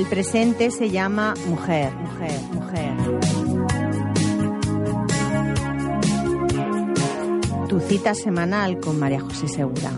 El presente se llama mujer, mujer, mujer. Tu cita semanal con María José Segura.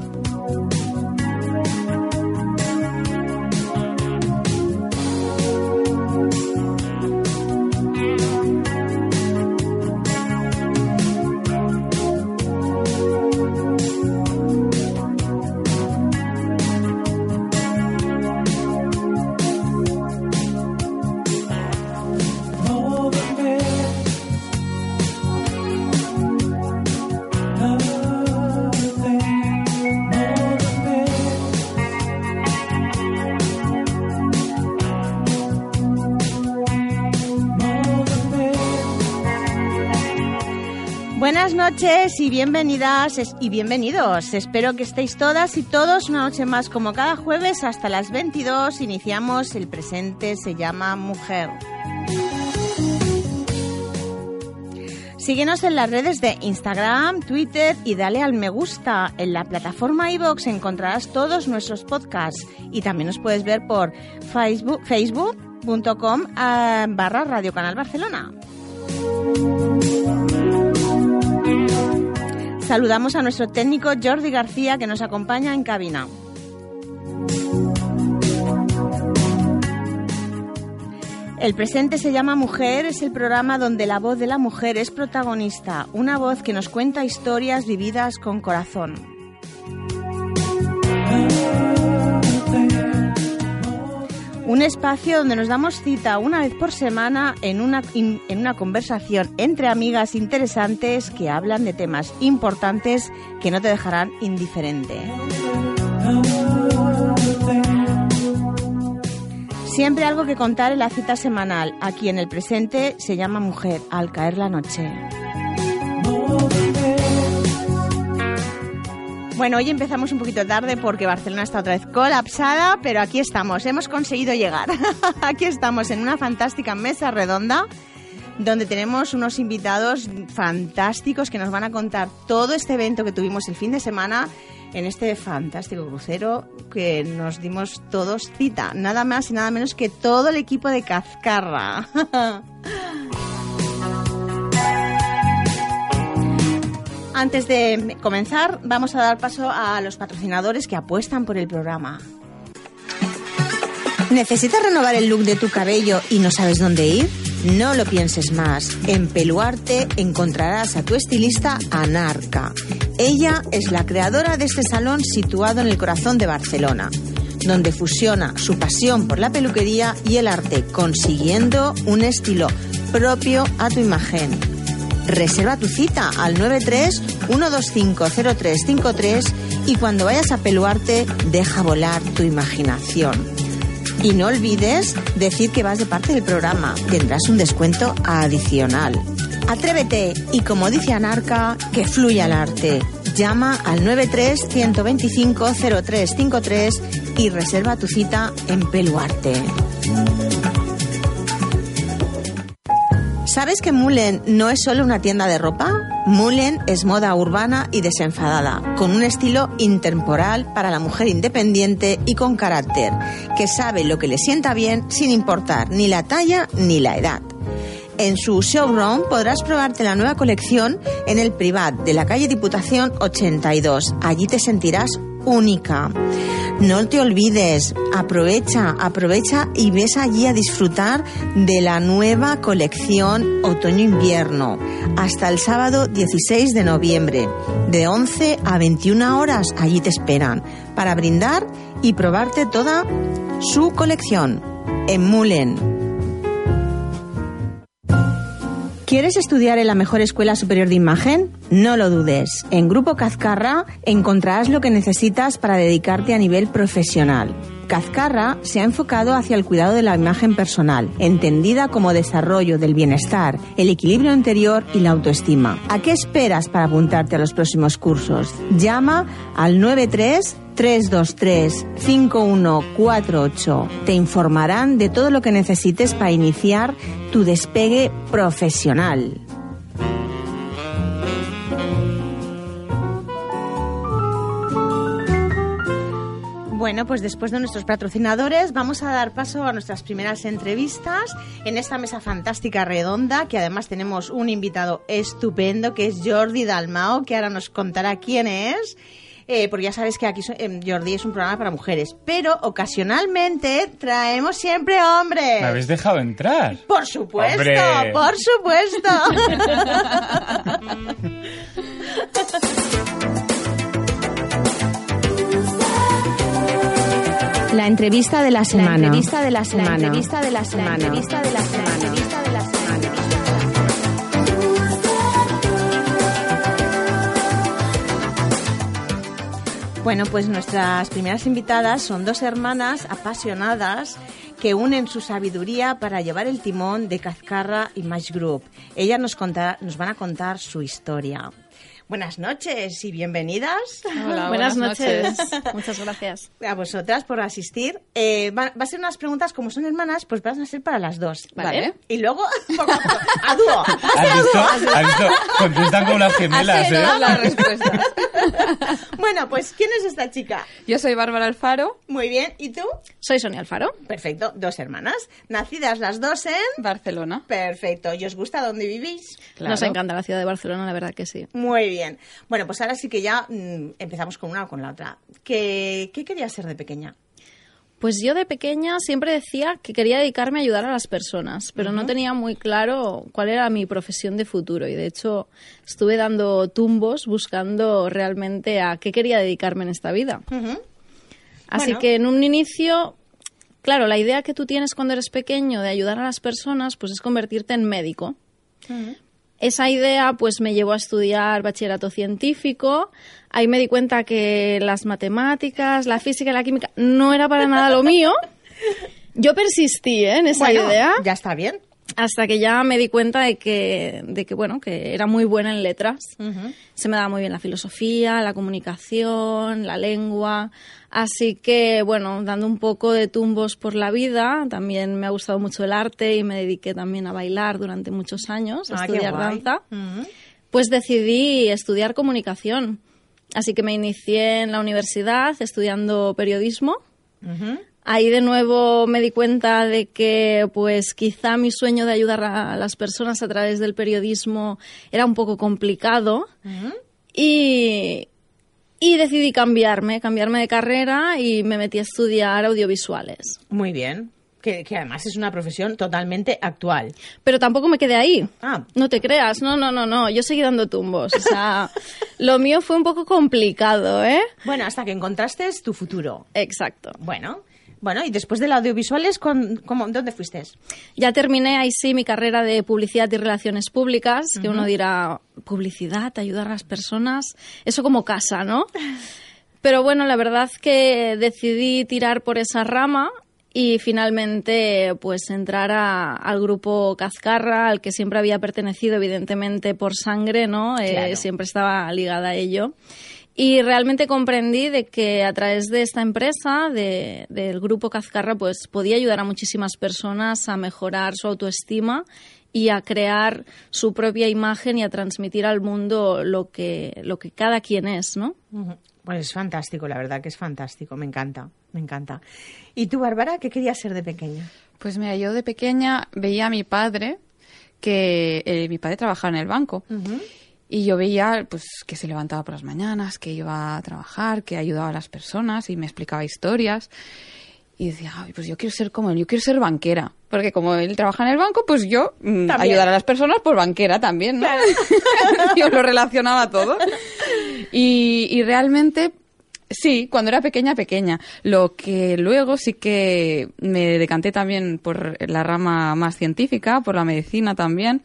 Noches y bienvenidas y bienvenidos. Espero que estéis todas y todos una noche más como cada jueves hasta las 22. Iniciamos el presente se llama Mujer. Síguenos en las redes de Instagram, Twitter y dale al me gusta. En la plataforma iVoox encontrarás todos nuestros podcasts y también nos puedes ver por facebook facebook.com eh, barra Radio Canal Barcelona. Saludamos a nuestro técnico Jordi García que nos acompaña en cabina. El presente se llama Mujer, es el programa donde la voz de la mujer es protagonista, una voz que nos cuenta historias vividas con corazón. Un espacio donde nos damos cita una vez por semana en una, en una conversación entre amigas interesantes que hablan de temas importantes que no te dejarán indiferente. Siempre algo que contar en la cita semanal. Aquí en el presente se llama Mujer al caer la noche. Bueno, hoy empezamos un poquito tarde porque Barcelona está otra vez colapsada, pero aquí estamos, hemos conseguido llegar. aquí estamos en una fantástica mesa redonda donde tenemos unos invitados fantásticos que nos van a contar todo este evento que tuvimos el fin de semana en este fantástico crucero que nos dimos todos cita, nada más y nada menos que todo el equipo de Cazcarra. Antes de comenzar, vamos a dar paso a los patrocinadores que apuestan por el programa. ¿Necesitas renovar el look de tu cabello y no sabes dónde ir? No lo pienses más. En Peluarte encontrarás a tu estilista Anarca. Ella es la creadora de este salón situado en el corazón de Barcelona, donde fusiona su pasión por la peluquería y el arte, consiguiendo un estilo propio a tu imagen. Reserva tu cita al 93 125 0353 y cuando vayas a peluarte, deja volar tu imaginación. Y no olvides decir que vas de parte del programa. Tendrás un descuento adicional. Atrévete y como dice Anarca, que fluya el arte. Llama al 93 125 0353 y reserva tu cita en Peluarte. ¿Sabes que Mullen no es solo una tienda de ropa? Mullen es moda urbana y desenfadada, con un estilo intemporal para la mujer independiente y con carácter, que sabe lo que le sienta bien sin importar ni la talla ni la edad. En su showroom podrás probarte la nueva colección en el Privat de la calle Diputación 82. Allí te sentirás única. No te olvides, aprovecha, aprovecha y ves allí a disfrutar de la nueva colección otoño-invierno hasta el sábado 16 de noviembre. De 11 a 21 horas allí te esperan para brindar y probarte toda su colección. En Mulen, ¿Quieres estudiar en la mejor escuela superior de imagen? No lo dudes. En Grupo Cazcarra encontrarás lo que necesitas para dedicarte a nivel profesional. Cazcarra se ha enfocado hacia el cuidado de la imagen personal, entendida como desarrollo del bienestar, el equilibrio interior y la autoestima. ¿A qué esperas para apuntarte a los próximos cursos? Llama al 93 323-5148. Te informarán de todo lo que necesites para iniciar tu despegue profesional. Bueno, pues después de nuestros patrocinadores vamos a dar paso a nuestras primeras entrevistas en esta mesa fantástica redonda, que además tenemos un invitado estupendo que es Jordi Dalmao, que ahora nos contará quién es. Eh, porque ya sabes que aquí so- em, Jordi es un programa para mujeres, pero ocasionalmente traemos siempre hombres. ¿Me habéis dejado entrar? Por supuesto, ¡Hombre! por supuesto. La entrevista de la semana. La entrevista de la semana. La entrevista de la semana. La entrevista de la semana. Bueno, pues nuestras primeras invitadas son dos hermanas apasionadas que unen su sabiduría para llevar el timón de Cazcarra Image Group. Ellas nos, conta- nos van a contar su historia. Buenas noches y bienvenidas. Hola, Buenas, buenas, noches. noches. Muchas gracias. A vosotras por asistir. Eh, va, va a ser unas preguntas, como son hermanas, pues van a ser para las dos. Vale. Y luego, poco a poco, a dúo. ¿Has visto? ¿Has visto? Contestan como las gemelas, ¿eh? las respuestas. Bueno, pues ¿quién es esta chica? Yo soy Bárbara Alfaro, Muy bien. ¿Y tú? Soy Sonia Alfaro. Perfecto. Dos hermanas. Nacidas las dos en... Barcelona. Perfecto. ¿Y os gusta dónde vivís? Claro. Nos encanta la ciudad de Barcelona, la verdad que sí. Muy bien. Bueno, pues ahora sí que ya mm, empezamos con una o con la otra. ¿Qué, qué querías ser de pequeña? Pues yo de pequeña siempre decía que quería dedicarme a ayudar a las personas, pero no tenía muy claro cuál era mi profesión de futuro y de hecho estuve dando tumbos buscando realmente a qué quería dedicarme en esta vida. Así Bueno. que en un inicio, claro, la idea que tú tienes cuando eres pequeño de ayudar a las personas, pues es convertirte en médico. Esa idea pues me llevó a estudiar bachillerato científico. Ahí me di cuenta que las matemáticas, la física y la química no era para nada lo mío. Yo persistí ¿eh? en esa Bueno, idea Ya está bien. Hasta que ya me di cuenta de que, de que bueno, que era muy buena en letras. Se me daba muy bien la filosofía, la comunicación, la lengua. Así que, bueno, dando un poco de tumbos por la vida, también me ha gustado mucho el arte y me dediqué también a bailar durante muchos años, a Ah, estudiar danza. Pues decidí estudiar comunicación. Así que me inicié en la universidad estudiando periodismo. Ahí de nuevo me di cuenta de que pues quizá mi sueño de ayudar a las personas a través del periodismo era un poco complicado y, y decidí cambiarme, cambiarme de carrera y me metí a estudiar audiovisuales. Muy bien. Que, que además es una profesión totalmente actual. Pero tampoco me quedé ahí. Ah. No te creas, no, no, no, no. Yo seguí dando tumbos. O sea, lo mío fue un poco complicado, ¿eh? Bueno, hasta que encontraste tu futuro. Exacto. Bueno. Bueno, y después del audiovisuales, ¿con- cómo- ¿dónde fuiste? Ya terminé ahí sí mi carrera de publicidad y relaciones públicas, que uno dirá, publicidad, ayudar a las personas, eso como casa, ¿no? Pero bueno, la verdad que decidí tirar por esa rama y finalmente pues entrar a- al grupo Cazcarra, al que siempre había pertenecido evidentemente por sangre, ¿no? Eh, Claro. siempre estaba ligada a ello. Y realmente comprendí de que a través de esta empresa, de- del grupo Cazcarra, pues podía ayudar a muchísimas personas a mejorar su autoestima y a crear su propia imagen y a transmitir al mundo lo que, lo que cada quien es, ¿no? Pues es fantástico, la verdad que es fantástico. Me encanta, me encanta. ¿Y tú, Bárbara, qué querías ser de pequeña? Pues mira, yo de pequeña veía a mi padre, que eh, mi padre trabajaba en el banco. Y yo veía pues que se levantaba por las mañanas, que iba a trabajar, que ayudaba a las personas y me explicaba historias. Y decía, "Ay, pues yo quiero ser como él, yo quiero ser banquera. Porque como él trabaja en el banco, pues yo mm, ayudar a las personas, pues banquera también, ¿no? yo lo relacionaba todo. Y, y realmente, sí, cuando era pequeña, pequeña. Lo que luego sí que me decanté también por la rama más científica, por la medicina también.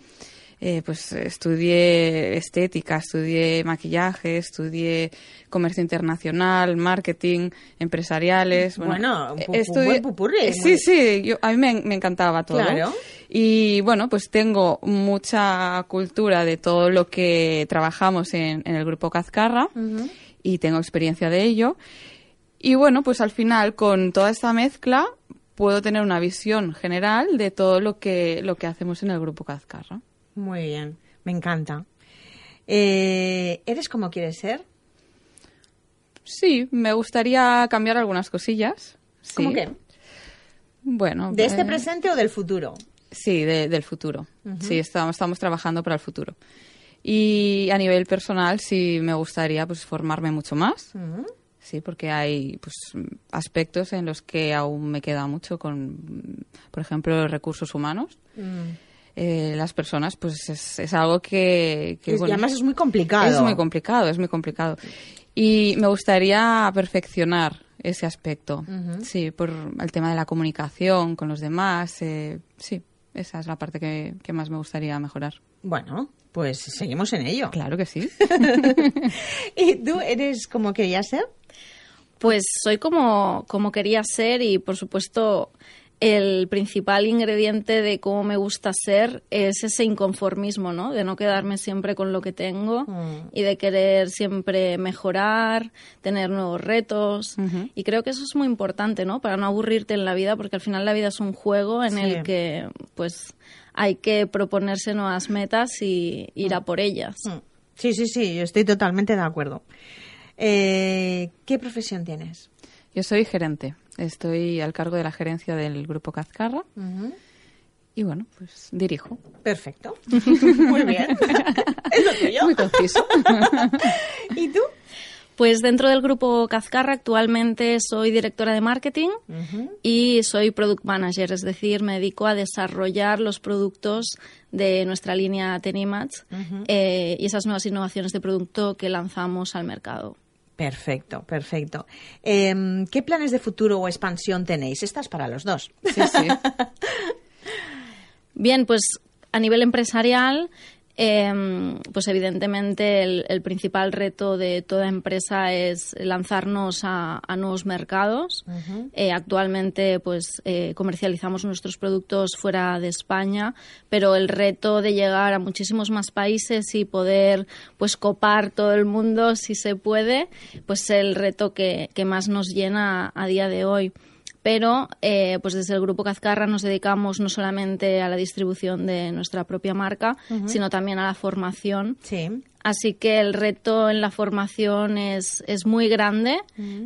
Eh, pues estudié estética, estudié maquillaje, estudié comercio internacional, marketing, empresariales. Bueno, un eh, un buen pupurri, eh, muy- Sí, sí, yo, a mí me, me encantaba todo. Claro. Y bueno, pues tengo mucha cultura de todo lo que trabajamos en, en el grupo Cazcarra y tengo experiencia de ello. Y bueno, pues al final con toda esta mezcla puedo tener una visión general de todo lo que, lo que hacemos en el grupo Cazcarra. Muy bien, me encanta. Eh, ¿Eres como quieres ser? Sí, me gustaría cambiar algunas cosillas. Sí. ¿Cómo que? Bueno. ¿De este eh, presente o del futuro? Sí, de- del futuro. Sí, estamos, estamos trabajando para el futuro. Y a nivel personal sí me gustaría pues formarme mucho más. Sí, porque hay pues aspectos en los que aún me queda mucho con, por ejemplo, recursos humanos. Eh, las personas, pues es, es algo que... que, Es- y bueno, además es muy complicado. es muy complicado, es muy complicado. Y me gustaría perfeccionar ese aspecto. Sí, por el tema de la comunicación con los demás. eh, sí, esa es la parte que, que más me gustaría mejorar. Bueno, pues seguimos en ello. Claro que sí. ¿Y tú eres como querías ser? Pues soy como, como quería ser y por supuesto el principal ingrediente de cómo me gusta ser es ese inconformismo, ¿no? De no quedarme siempre con lo que tengo Mm. y de querer siempre mejorar, tener nuevos retos. Y creo que eso es muy importante, ¿no? Para no aburrirte en la vida, porque al final la vida es un juego en Sí. el que, pues, hay que proponerse nuevas metas y ir a por ellas. Mm. Sí, sí, sí, yo estoy totalmente de acuerdo. Eh, ¿Qué profesión tienes? Yo soy gerente. Estoy al cargo de la gerencia del grupo Cazcarra y bueno, pues dirijo. Perfecto. Muy bien. es lo tuyo. Muy conciso. ¿Y tú? Pues dentro del grupo Cazcarra actualmente soy directora de marketing y soy product manager, es decir, me dedico a desarrollar los productos de nuestra línea Tenimats eh, y esas nuevas innovaciones de producto que lanzamos al mercado. Perfecto, perfecto. Em, ¿Qué planes de futuro o expansión tenéis? Estas para los dos. Sí, sí. Bien, pues a nivel empresarial, em, pues evidentemente el, el principal reto de toda empresa es lanzarnos a, a nuevos mercados. Eh, actualmente, pues eh, comercializamos nuestros productos fuera de España, pero el reto de llegar a muchísimos más países y poder, pues copar todo el mundo, si se puede, pues es el reto que, que más nos llena a día de hoy pero eh, pues desde el grupo Cazcarra nos dedicamos no solamente a la distribución de nuestra propia marca, sino también a la formación. Sí. Así que el reto en la formación es, es muy grande.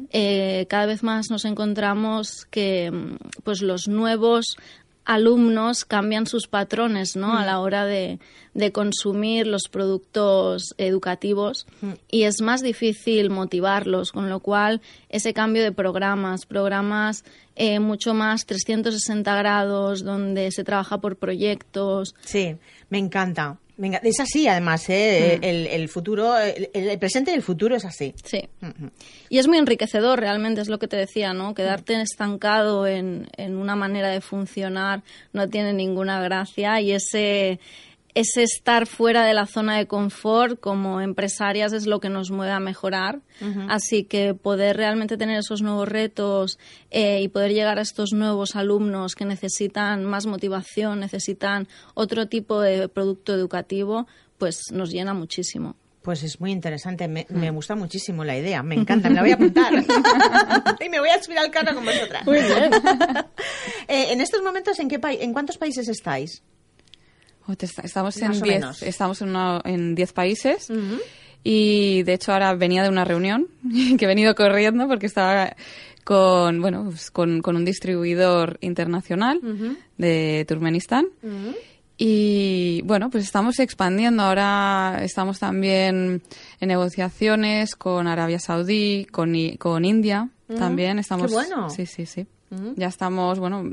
Eh, cada vez más nos encontramos que mm, pues los nuevos alumnos cambian sus patrones ¿no? a la hora de, de consumir los productos educativos y es más difícil motivarlos, con lo cual ese cambio de programas, programas eh, mucho más 360 grados, donde se trabaja por proyectos, Sí, me encanta. Me Es así, además, ¿eh? el, el futuro, el, el presente y el futuro es así. Sí. Y es muy enriquecedor, realmente, es lo que te decía, ¿no? Quedarte estancado en, en una manera de funcionar no tiene ninguna gracia y ese, ese estar fuera de la zona de confort como empresarias es lo que nos mueve a mejorar. Así que poder realmente tener esos nuevos retos eh, y poder llegar a estos nuevos alumnos que necesitan más motivación, necesitan otro tipo de producto educativo, pues nos llena muchísimo. Pues es muy interesante, me, me gusta muchísimo la idea, me encanta, me la voy a apuntar. y me voy a subir al carro con vosotras. Eh, en estos momentos, ¿en, qué ¿en cuántos países estáis? Estamos en o 10 menos. estamos en una- en 10 países. Y de hecho ahora venía de una reunión que he venido corriendo porque estaba con bueno pues con, con un distribuidor internacional de Turkmenistán. Y bueno pues estamos expandiendo. Ahora estamos también en negociaciones con Arabia Saudí con, con India también estamos bueno. sí sí sí. Ya estamos bueno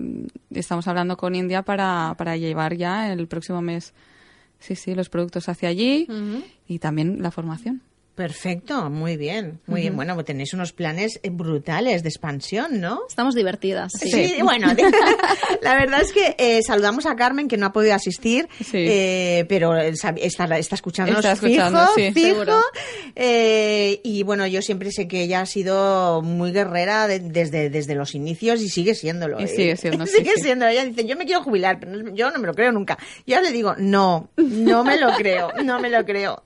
estamos hablando con India para, para llevar ya el próximo mes sí sí los productos hacia allí y también la formación Perfecto, muy bien, muy bien. Bueno, tenéis unos planes eh, brutales de expansión, ¿no? Estamos divertidas. Sí, bueno, la verdad es que eh, saludamos a Carmen, que no ha podido asistir, Sí. eh, pero está, está, está escuchándonos Está escuchando, fijo, sí. fijo. Eh, y bueno, yo siempre sé que ella ha sido muy guerrera de- desde, desde los inicios y sigue siéndolo. Y ¿eh? sigue siendo, sí, sigue siendo. Ella dice, yo me quiero jubilar, pero yo no me lo creo nunca. Yo le digo, no, no me lo creo, no me lo creo.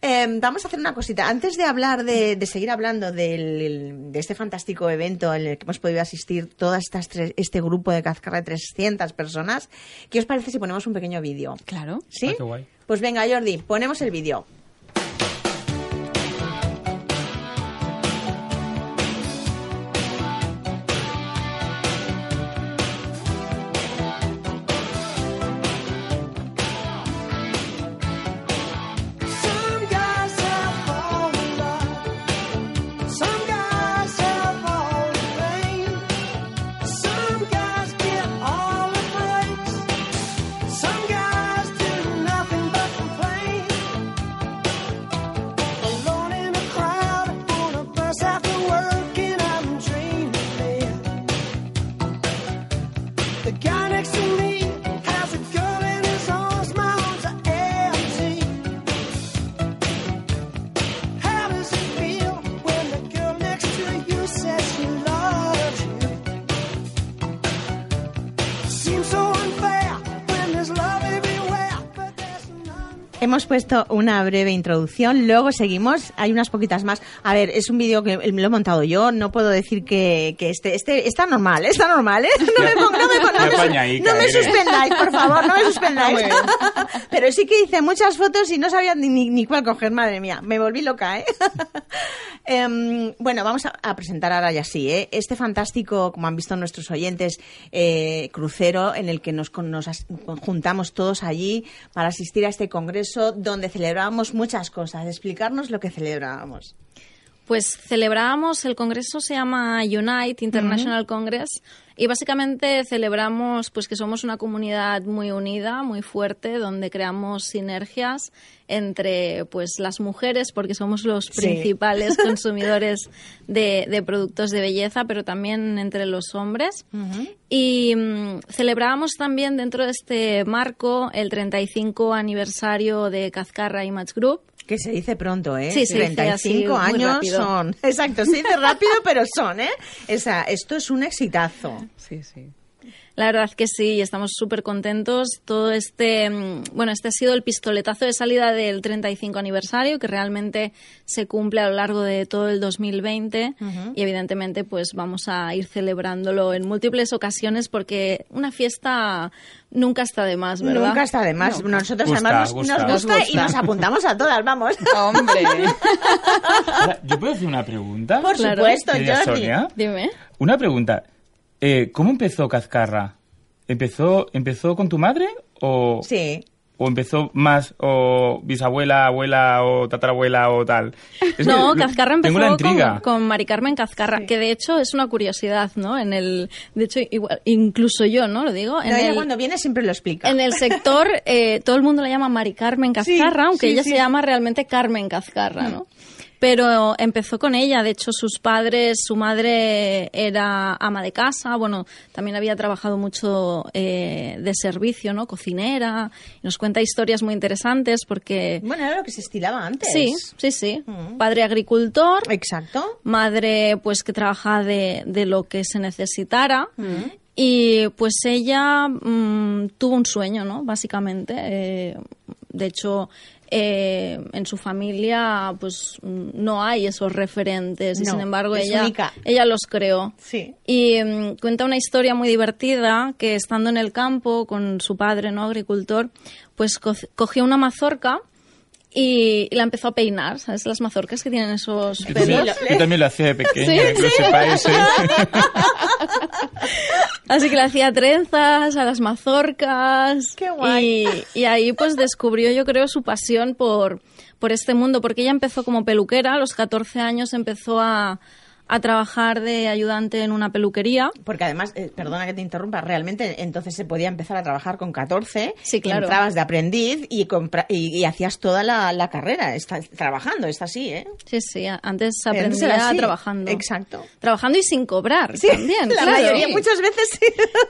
Eh, vamos a hacer una cosita. Antes de hablar, de, de seguir hablando del- de este fantástico evento en el que hemos podido asistir todas estas tres- este grupo de Cazcarra de 300 personas, ¿qué os parece si ponemos un pequeño vídeo? claro ¿Sí? Ah, qué guay. Pues venga, Jordi, ponemos el vídeo. Hemos puesto una breve introducción, luego seguimos, hay unas poquitas más. A ver, es un vídeo que me lo he montado yo, no puedo decir que, que este, este está normal, ¿eh? está normal, ¿eh? No me, pongo- no me, no me no me suspendáis, por favor, no me suspendáis. Pero sí que hice muchas fotos y no sabía ni, ni, ni cuál coger, madre mía, me volví loca, ¿eh? Em, bueno, vamos a, a presentar ahora ya sí, ¿eh? Este fantástico, como han visto nuestros oyentes, eh, crucero en el que nos, con- nos juntamos todos allí para asistir a este congreso donde celebrábamos muchas cosas. Explicarnos lo que celebrábamos. Pues celebrábamos, el congreso se llama Unite International Congress y básicamente celebramos pues que somos una comunidad muy unida, muy fuerte, donde creamos sinergias entre pues las mujeres, porque somos los Sí. principales consumidores de, de productos de belleza, pero también entre los hombres. Y mm, celebrábamos también dentro de este marco el 35 aniversario de Cazcarra Image Group. Que se dice pronto, ¿eh? Sí, se dice 35 así, muy años son. Exacto, se dice rápido, pero son, ¿eh? Esa, esto es un exitazo. Sí, sí. La verdad que sí, estamos súper contentos. Todo este, mm, bueno, este ha sido el pistoletazo de salida del 35 aniversario, que realmente se cumple a lo largo de todo el 2020 y evidentemente pues vamos a ir celebrándolo en múltiples ocasiones porque una fiesta nunca está de más, ¿verdad? Nunca está de más. Nosotros Gusta, además nos, gusta. nos gusta Nos y nos apuntamos a todas, vamos. Hombre. Ahora, ¿Yo puedo hacer una pregunta? Por Claro. supuesto, Jordi. Sonia. Dime. Una pregunta. Eh, ¿Cómo empezó Cazcarra? ¿Empezó, ¿Empezó con tu madre o, Sí. o empezó más o bisabuela, abuela o tatarabuela o tal? Es no, que Cazcarra Tengo la empezó intriga. con, con Mari Carmen Cazcarra, que de hecho es una curiosidad, ¿no? En el, de hecho, igual, incluso yo, ¿no? Lo digo. En No, ella el, cuando viene siempre lo explica. En el sector, eh, todo el mundo la llama Mari Carmen Cazcarra, aunque sí, ella sí. se llama realmente Carmen Cazcarra, ¿no? Pero empezó con ella, de hecho sus padres, su madre era ama de casa, bueno, también había trabajado mucho eh, de servicio, ¿no? Cocinera, y nos cuenta historias muy interesantes porque... Bueno, era lo que se estilaba antes. Sí, sí, sí. Padre agricultor, Exacto. madre pues que trabaja de, de lo que se necesitara y pues ella mm, tuvo un sueño no básicamente Eh, de hecho eh, en su familia pues no hay esos referentes y sin embargo ella única. ella los creó Sí. y mm, cuenta una historia muy divertida que estando en el campo con su padre, ¿no? Agricultor, pues co- cogió una mazorca y, y la empezó a peinar, ¿sabes? Las mazorcas que tienen esos Yo también, pelos. yo también lo hacía de pequeña, Sí, que lo sepáis, ¿eh? Así que le hacía trenzas a las mazorcas. Qué guay. Y, y ahí pues descubrió, yo creo, su pasión por, por este mundo, porque ella empezó como peluquera, a los 14 años empezó a, a trabajar de ayudante en una peluquería. Porque además, eh, perdona que te interrumpa, realmente entonces se podía empezar a trabajar con 14. Sí, claro. Entrabas de aprendiz y, compra- y, y hacías toda la, la carrera. Estás trabajando, es así, ¿eh? Sí, sí, antes aprendía trabajando. Exacto. Trabajando y sin cobrar Sí, también. la claro. mayoría, muchas veces sí.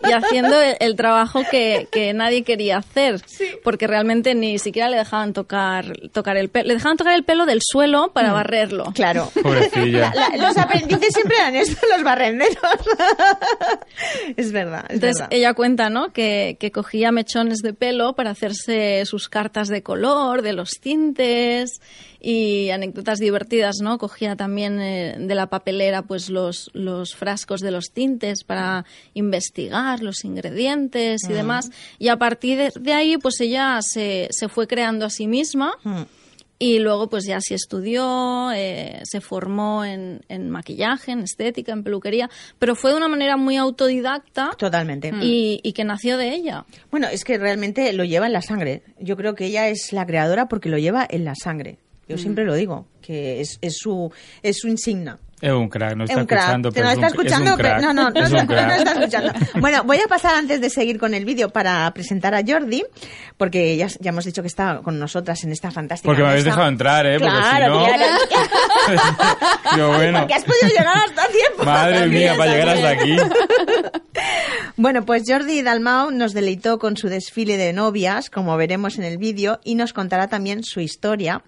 y haciendo el, el trabajo que, que nadie quería hacer, porque realmente ni siquiera le dejaban tocar, tocar el pelo. Le dejaban tocar el pelo del suelo para barrerlo. Claro. Pobrecilla. La- la- los siempre eran estos, los barrenderos. es verdad, es Entonces verdad. ella cuenta, ¿no? Que, que cogía mechones de pelo para hacerse sus cartas de color, de los tintes y anécdotas divertidas, ¿no? Cogía también eh, de la papelera pues los, los frascos de los tintes para investigar los ingredientes y demás. Y a partir de, de ahí pues ella se, se fue creando a sí misma. Mm. Y luego, pues ya sí estudió, eh, se formó en, en maquillaje, en estética, en peluquería, pero fue de una manera muy autodidacta Totalmente. y, y que nació de ella. Bueno, es que realmente lo lleva en la sangre. Yo creo que ella es la creadora porque lo lleva en la sangre. Yo Mm. siempre lo digo, que es, es su, es su insignia. Es un crack, no Es está escuchando, pero no está escuchando, pero no, no, no, Es está, escuchando. Bueno, voy a pasar antes de seguir con el vídeo para presentar a Jordi, porque ya, ya hemos dicho que está con nosotras en esta fantástica Porque me habéis dejado entrar, ¿eh? Porque Claro, bueno. porque has podido llegar hasta tiempo. Madre mía, para llegar hasta aquí. Bueno, pues Jordi Dalmau nos deleitó con su desfile de novias, como veremos en el vídeo, y nos contará también su historia,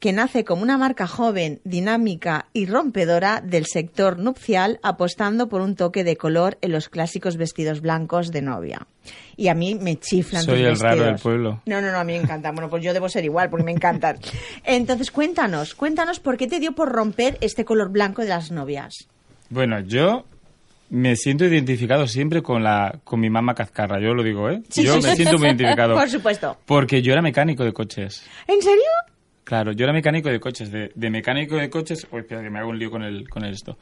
que nace como una marca joven, dinámica y rompedora del sector nupcial, apostando por un toque de color en los clásicos vestidos blancos de novia. Y a mí me chiflan Soy tus el raro del pueblo. No, no, no, a mí me encantan. Bueno, pues yo debo ser igual porque me encantan. Entonces, cuéntanos, cuéntanos por qué te dio por romper este color blanco de las novias. Bueno, yo me siento identificado siempre con la con mi mamá Cazcarra, yo lo digo, ¿eh? Sí, yo sí, me sí. siento muy identificado. Por supuesto. Porque yo era mecánico de coches. ¿En serio? Claro, yo era mecánico de coches. De, de mecánico de coches... Uy, espera, que me hago un lío con el, con el esto.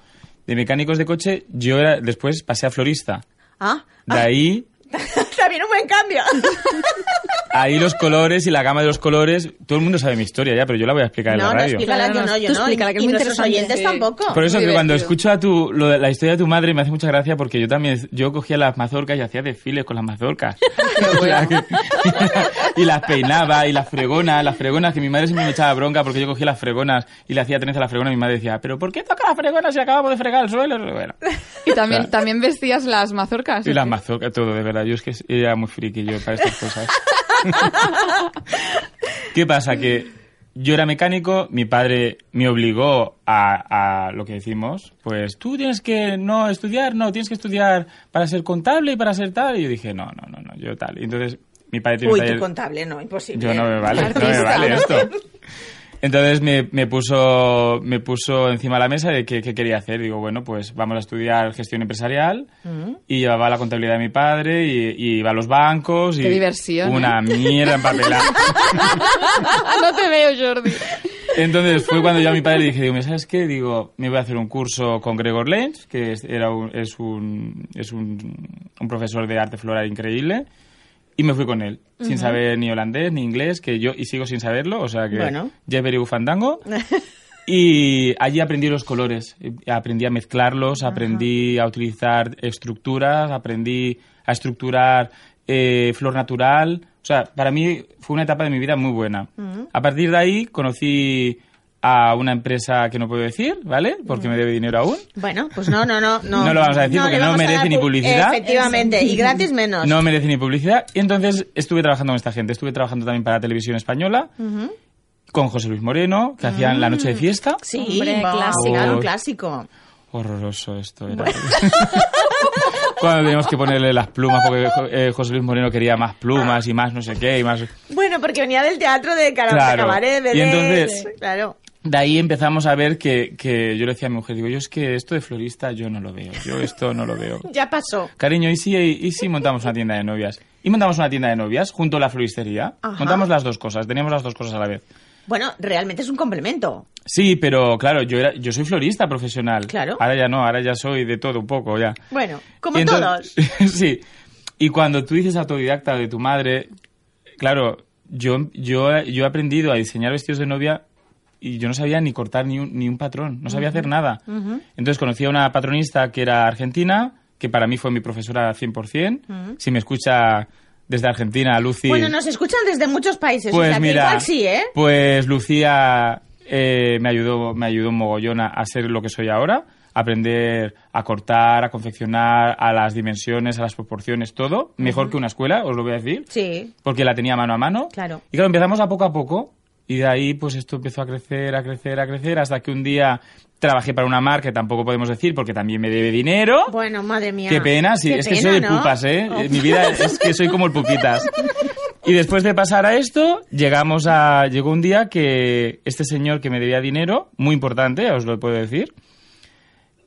De mecánicos de coche, yo era... Después pasé a florista. Ah, De ahí... también un buen cambio. Ahí los colores y la gama de los colores... Todo el mundo sabe mi historia ya, pero yo la voy a explicar en la no, radio. explícala, No, yo no, yo tú no. explícala, que es y muy nuestros interesante. oyentes Sí. tampoco. Por eso Muy que cuando escucho a tu, lo de- la historia de tu madre me hace mucha gracia porque yo también, yo cogía las mazorcas y hacía desfiles con las mazorcas. Y las peinaba y las fregonas, las fregonas que mi madre siempre me echaba bronca porque yo cogía las fregonas y le hacía tener a la fregona y mi madre decía, pero ¿por qué toca las fregonas si acabamos de fregar el suelo? Bueno, Y también, también vestías las mazorcas. y ¿o las mazorcas, todo, de verdad. Yo es que era muy friki yo para estas cosas. ¿Qué pasa? Que yo era mecánico, mi padre me obligó a, a lo que decimos, pues tú tienes que no estudiar, no, tienes que estudiar para ser contable y para ser tal. Y yo dije, no, no, no, no, yo tal. Y entonces mi padre tiene un Uy, taller- tu contable, no, imposible. yo no me vale, no me vale ¿no? esto. Entonces me, me puso me puso encima de la mesa de qué, qué quería hacer. Digo, bueno, pues vamos a estudiar gestión empresarial. Y llevaba la contabilidad de mi padre y, y iba a los bancos. Y Qué diversión, Una mierda empapelada. no te veo, Jordi. Entonces fue cuando yo a mi padre le dije, digo, ¿sabes qué? Digo, me voy a hacer un curso con Gregor Lenz, que es, era un, es, un, es un, un profesor de arte floral increíble. Y me fui con él, sin saber ni holandés ni inglés, que yo y sigo sin saberlo, o sea que Bueno. ya fandango. Y allí aprendí los colores, eh, aprendí a mezclarlos, aprendí a utilizar estructuras, aprendí a estructurar eh, flor natural. O sea, para mí fue una etapa de mi vida muy buena. A partir de ahí conocí a una empresa que no puedo decir, ¿vale? Porque me debe dinero aún. Bueno, pues no, no, no. No, No lo vamos a decir porque no vamos a merece ni pu- publicidad. Efectivamente, y gratis menos. No merece ni publicidad. Y entonces estuve trabajando con esta gente. Estuve trabajando también para Televisión Española, con José Luis Moreno, que hacían La Noche de Fiesta. Sí, Hombre, clásico. Oh. clásico. Horroroso esto era. Cuando teníamos que ponerle las plumas, porque eh, José Luis Moreno quería más plumas y más no sé qué y más... Bueno, porque venía del teatro de cara Claro. cabaret, Y entonces- Claro. De ahí empezamos a ver que, que yo le decía a mi mujer, digo, yo es que esto de florista yo no lo veo, yo esto no lo veo. Ya pasó. Cariño, ¿y si, y si montamos una tienda de novias? Y montamos una tienda de novias junto a la floristería. Ajá. Montamos las dos cosas, teníamos las dos cosas a la vez. Bueno, realmente es un complemento. Sí, pero claro, yo era, yo soy florista profesional. Claro. Ahora ya no, ahora ya soy de todo un poco ya. Bueno, como entonces- todos. sí. Y cuando tú dices autodidacta de tu madre, claro, yo, yo, yo he aprendido a diseñar vestidos de novia y yo no sabía ni cortar ni un, ni un patrón, no sabía hacer nada. Entonces conocí a una patronista que era argentina, que para mí fue mi profesora 100%. Si me escucha desde Argentina, Lucy... Bueno, nos escuchan desde muchos países. Pues o sea, que mira, igual sí, ¿eh? pues Lucía eh, me ayudó, me ayudó un mogollón a, a ser lo que soy ahora, a aprender a cortar, a confeccionar, a las dimensiones, a las proporciones, todo, mejor que una escuela, os lo voy a decir, Sí. porque la tenía mano a mano. Claro. Y claro, empezamos a poco a poco y de ahí pues esto empezó a crecer, a crecer, a crecer, hasta que un día trabajé para una marca que tampoco podemos decir porque también me debe dinero. Bueno, madre mía. Qué pena, sí, Qué es que pena, soy de ¿no? pupas, ¿eh? Oh. Mi vida es que soy como el pupitas. Y después de pasar a esto, llegamos a llegó un día que este señor que me debía dinero, muy importante, os lo puedo decir,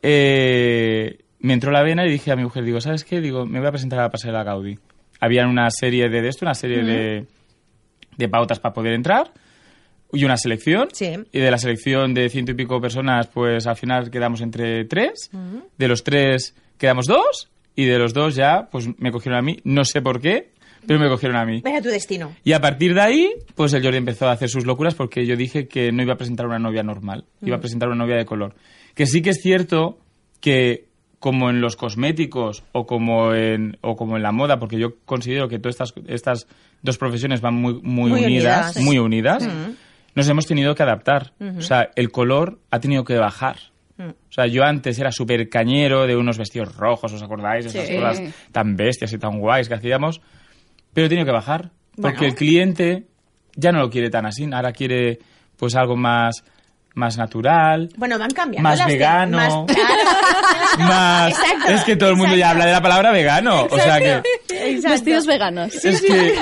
eh, me entró la vena y dije a mi mujer, digo, ¿sabes qué? Digo, me voy a presentar a la pasarela Gaudí. Había una serie de, de esto, una serie de, de pautas para poder entrar y una selección. Sí. Y de la selección de ciento y pico personas, pues al final quedamos entre tres. De los tres quedamos dos. Y de los dos ya, pues me cogieron a mí. No sé por qué. pero me cogieron a mí. Era tu destino. Y a partir de ahí, pues el Jordi empezó a hacer sus locuras porque yo dije que no iba a presentar una novia normal, iba a presentar una novia de color. Que sí que es cierto que como en los cosméticos o como en, o como en la moda, porque yo considero que todas estas, estas dos profesiones van muy, muy, Muy unidas, unidas. muy unidas, nos hemos tenido que adaptar. O sea, el color ha tenido que bajar. O sea, yo antes era súper cañero de unos vestidos rojos, ¿os acordáis? Esas Sí. cosas tan bestias y tan guays que hacíamos. Pero he tenido que bajar. Porque Bueno. el cliente ya no lo quiere tan así. Ahora quiere pues algo más, más natural, Bueno, van cambiando. Más vegano. más- claro. más... Exacto, es que todo el mundo ya habla de la palabra vegano. O sea que Exacto. Vestidos veganos. es que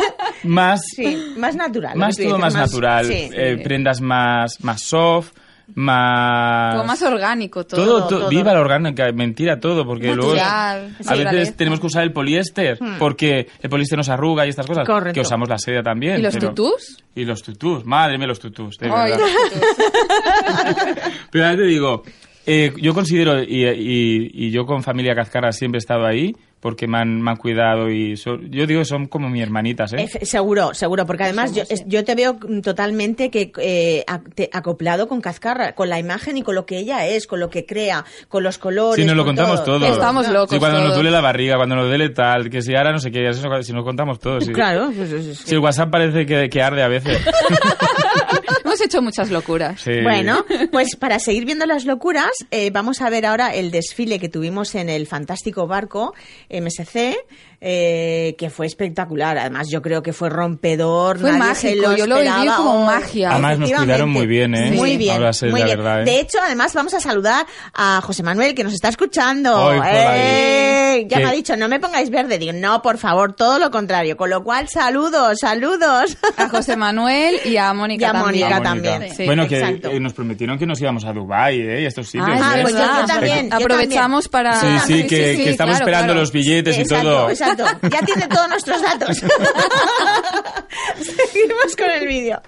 más... Sí, más natural. Más todo dices, más, natural, sí. eh, prendas más, más soft, más... Todo más orgánico, todo. todo, to- todo. viva la orgánica, mentira todo, porque luego Natural, a sí, veces tenemos que usar el poliéster, porque el poliéster nos arruga y estas cosas, Hmm. Correcto. que usamos la seda también. ¿Y los pero- tutús? Y los tutús, madre mía los tutús, de Ay, verdad. Pero te digo, eh, yo considero, y, y- y yo con familia Cazcarra siempre he estado ahí, porque me han, me han cuidado y so- yo digo que son como mis hermanitas, ¿eh? Efe- seguro, seguro, porque además yo, es- yo te veo totalmente que eh, te- acoplado con Cazcarra, con la imagen y con lo que ella es, con lo que crea, con los colores. Sí, nos lo con contamos todo. Estamos locos Sí, cuando nos duele la barriga, cuando nos duele tal, que si ahora no sé qué, eso, si nos contamos todo, sí. Claro, pues, es- es- Si el WhatsApp parece que, que arde a veces. Hemos hecho muchas locuras. Sí. Bueno, pues para seguir viendo las locuras, eh, vamos a ver ahora el desfile que tuvimos en el fantástico barco MSC, eh, que fue espectacular. Además, yo creo que fue rompedor. Fue nadie se mágico, lo yo lo viví como Oh, magia. Además, nos cuidaron muy bien, ¿eh? Muy Sí. bien, muy bien. verdad, ¿eh? De hecho, además, vamos a saludar a José Manuel, que nos está escuchando. ¡Eh! Ya me ha dicho, no me pongáis verde. Digo, no, por favor, todo lo contrario. Con lo cual, saludos, saludos. A José Manuel y a Mónica Y a también. Mónica también, sí, bueno, que exacto. eh, nos prometieron que nos íbamos a Dubai ¿eh? Y a estos sitios. Ah, ¿eh? pues yo, también. yo Aprovechamos también. para... Sí, sí, también, que, sí, que estamos claro, esperando claro. los billetes y todo. exacto. Ya tiene todos nuestros datos. Seguimos con el vídeo.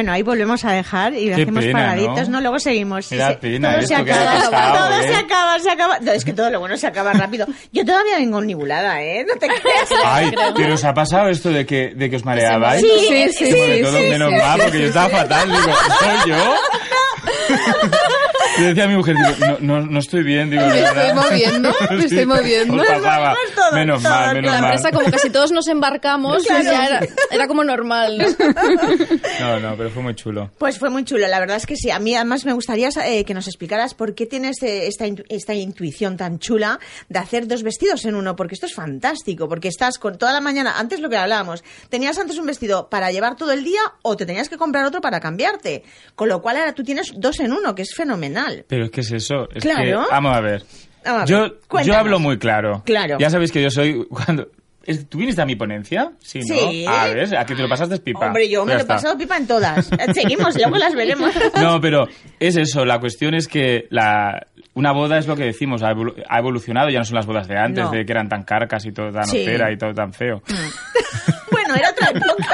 Bueno, ahí volvemos a dejar y Qué hacemos pena, paraditos, ¿no? ¿no? Luego seguimos. Me da Sí, sí. pena todo se acaba, pasado, todo ¿eh? se acaba, se acaba. No, es que todo lo bueno se acaba rápido. Yo todavía vengo omnibulada, ¿eh? No te creas. Ay, pero os ha pasado esto de que, de que os mareabais. Sí, Sí, sí, Sobre sí, todo, sí, menos sí, mal, sí, porque sí, yo estaba sí. fatal. Digo, ¿soy yo? Y decía a mi mujer, digo, no, no, no estoy bien. Digo, Me estoy moviendo, me estoy moviendo. os pasaba. Todo, menos mal, menos En la mal. empresa, como casi todos nos embarcamos, pues ya era, era como normal. ¿no? No, no, pero fue muy chulo. Pues fue muy chulo, la verdad es que sí. A mí además me gustaría eh, que nos explicaras por qué tienes eh, esta, intu- esta intuición tan chula de hacer dos vestidos en uno, porque esto es fantástico, porque estás con toda la mañana, antes lo que hablábamos, tenías antes un vestido para llevar todo el día o te tenías que comprar otro para cambiarte, con lo cual ahora tú tienes dos en uno, que es fenomenal. Pero es que es eso. Es Claro. que, vamos a ver. Vamos a ver, Yo, yo hablo muy claro. Claro. Ya sabéis que yo soy cuando ¿tú viniste a mi ponencia? Sí, ¿no? Sí. A ver, a que te lo pasaste pipa. Hombre, yo me lo he pasado pipa en todas. Seguimos, luego las veremos. No, pero es eso, la cuestión es que la, una boda es lo que decimos, ha, evolu- ha evolucionado, ya no son las bodas de antes, No. de que eran tan carcas y todo tan Sí. y todo tan feo. bueno, era otra época.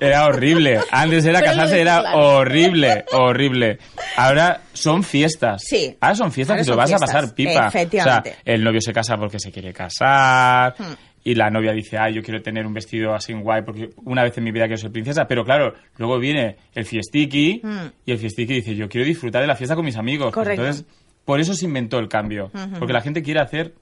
Era horrible. Antes era Pero casarse, era claro. horrible, horrible. Ahora son fiestas. Sí. Ahora son fiestas Ahora y te lo son vas fiestas, a pasar pipa. efectivamente. O sea, el novio se casa porque se quiere casar. Hmm. Y la novia dice, ay, yo quiero tener un vestido así guay porque una vez en mi vida quiero ser princesa. Pero claro, luego viene el fiestiqui Hmm. y el fiestiqui dice, yo quiero disfrutar de la fiesta con mis amigos. Correcto. entonces, por eso se inventó el cambio. Porque la gente quiere hacer...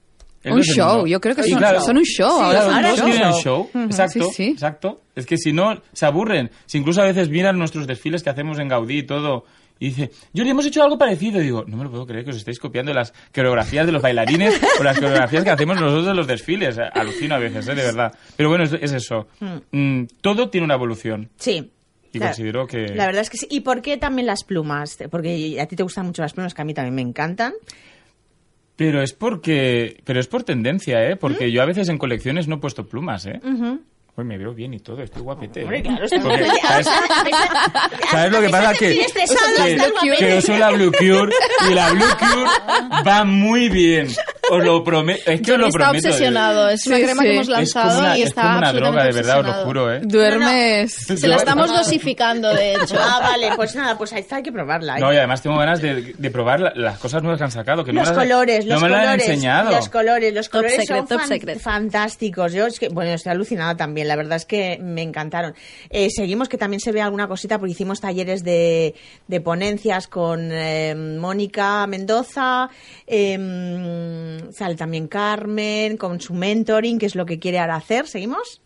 el Un show, mundo. yo creo que son, claro. son un show. Sí, ahora Claro, son un show. Exacto, Sí, sí. exacto. Es que si no, se aburren. Si incluso a veces miran nuestros desfiles que hacemos en Gaudí y todo, y dice, Jordi, hemos hecho algo parecido. Y digo, no me lo puedo creer que os estéis copiando las coreografías de los bailarines o las coreografías que hacemos nosotros en los desfiles. Alucino a veces, ¿eh? de verdad. Pero bueno, es, es eso. Mm, todo tiene una evolución. Sí. Y Claro. considero que... La verdad es que sí. ¿Y por qué también las plumas? Porque a ti te gustan mucho las plumas, que a mí también me encantan. Pero es porque... Pero es por tendencia, ¿eh? Porque yo a veces en colecciones no he puesto plumas, ¿eh? Uy, me veo bien y todo, estoy guapete. ¿eh? Hombre, claro, está Porque, ¿sabes? ¿Sabes lo que pasa? Que, que, está soy la Blue Cure y la Blue Cure va muy bien. Os lo prometo. Es que os lo está prometo. obsesionado. Es una Sí, crema sí. que hemos Es como lanzado una, y es está como una droga, de absolutamente verdad, os lo obsesionado. juro, ¿eh? Duermes. Se la estamos dosificando, de hecho. Ah, vale, pues nada, pues ahí está, hay que probarla. ¿eh? No, y además tengo ganas de, de probar la- las cosas nuevas que han sacado. Que no los me las- colores, no los me las han enseñado. los colores, los Top colores secret, son top fan- secret. fantásticos. Yo es que, bueno, estoy alucinada también. La verdad es que me encantaron. Eh, seguimos que también se ve alguna cosita porque hicimos talleres de, de ponencias con eh, Mónica Mendoza, eh, sale también Carmen con su mentoring, que es lo que quiere ahora hacer. ¿Seguimos?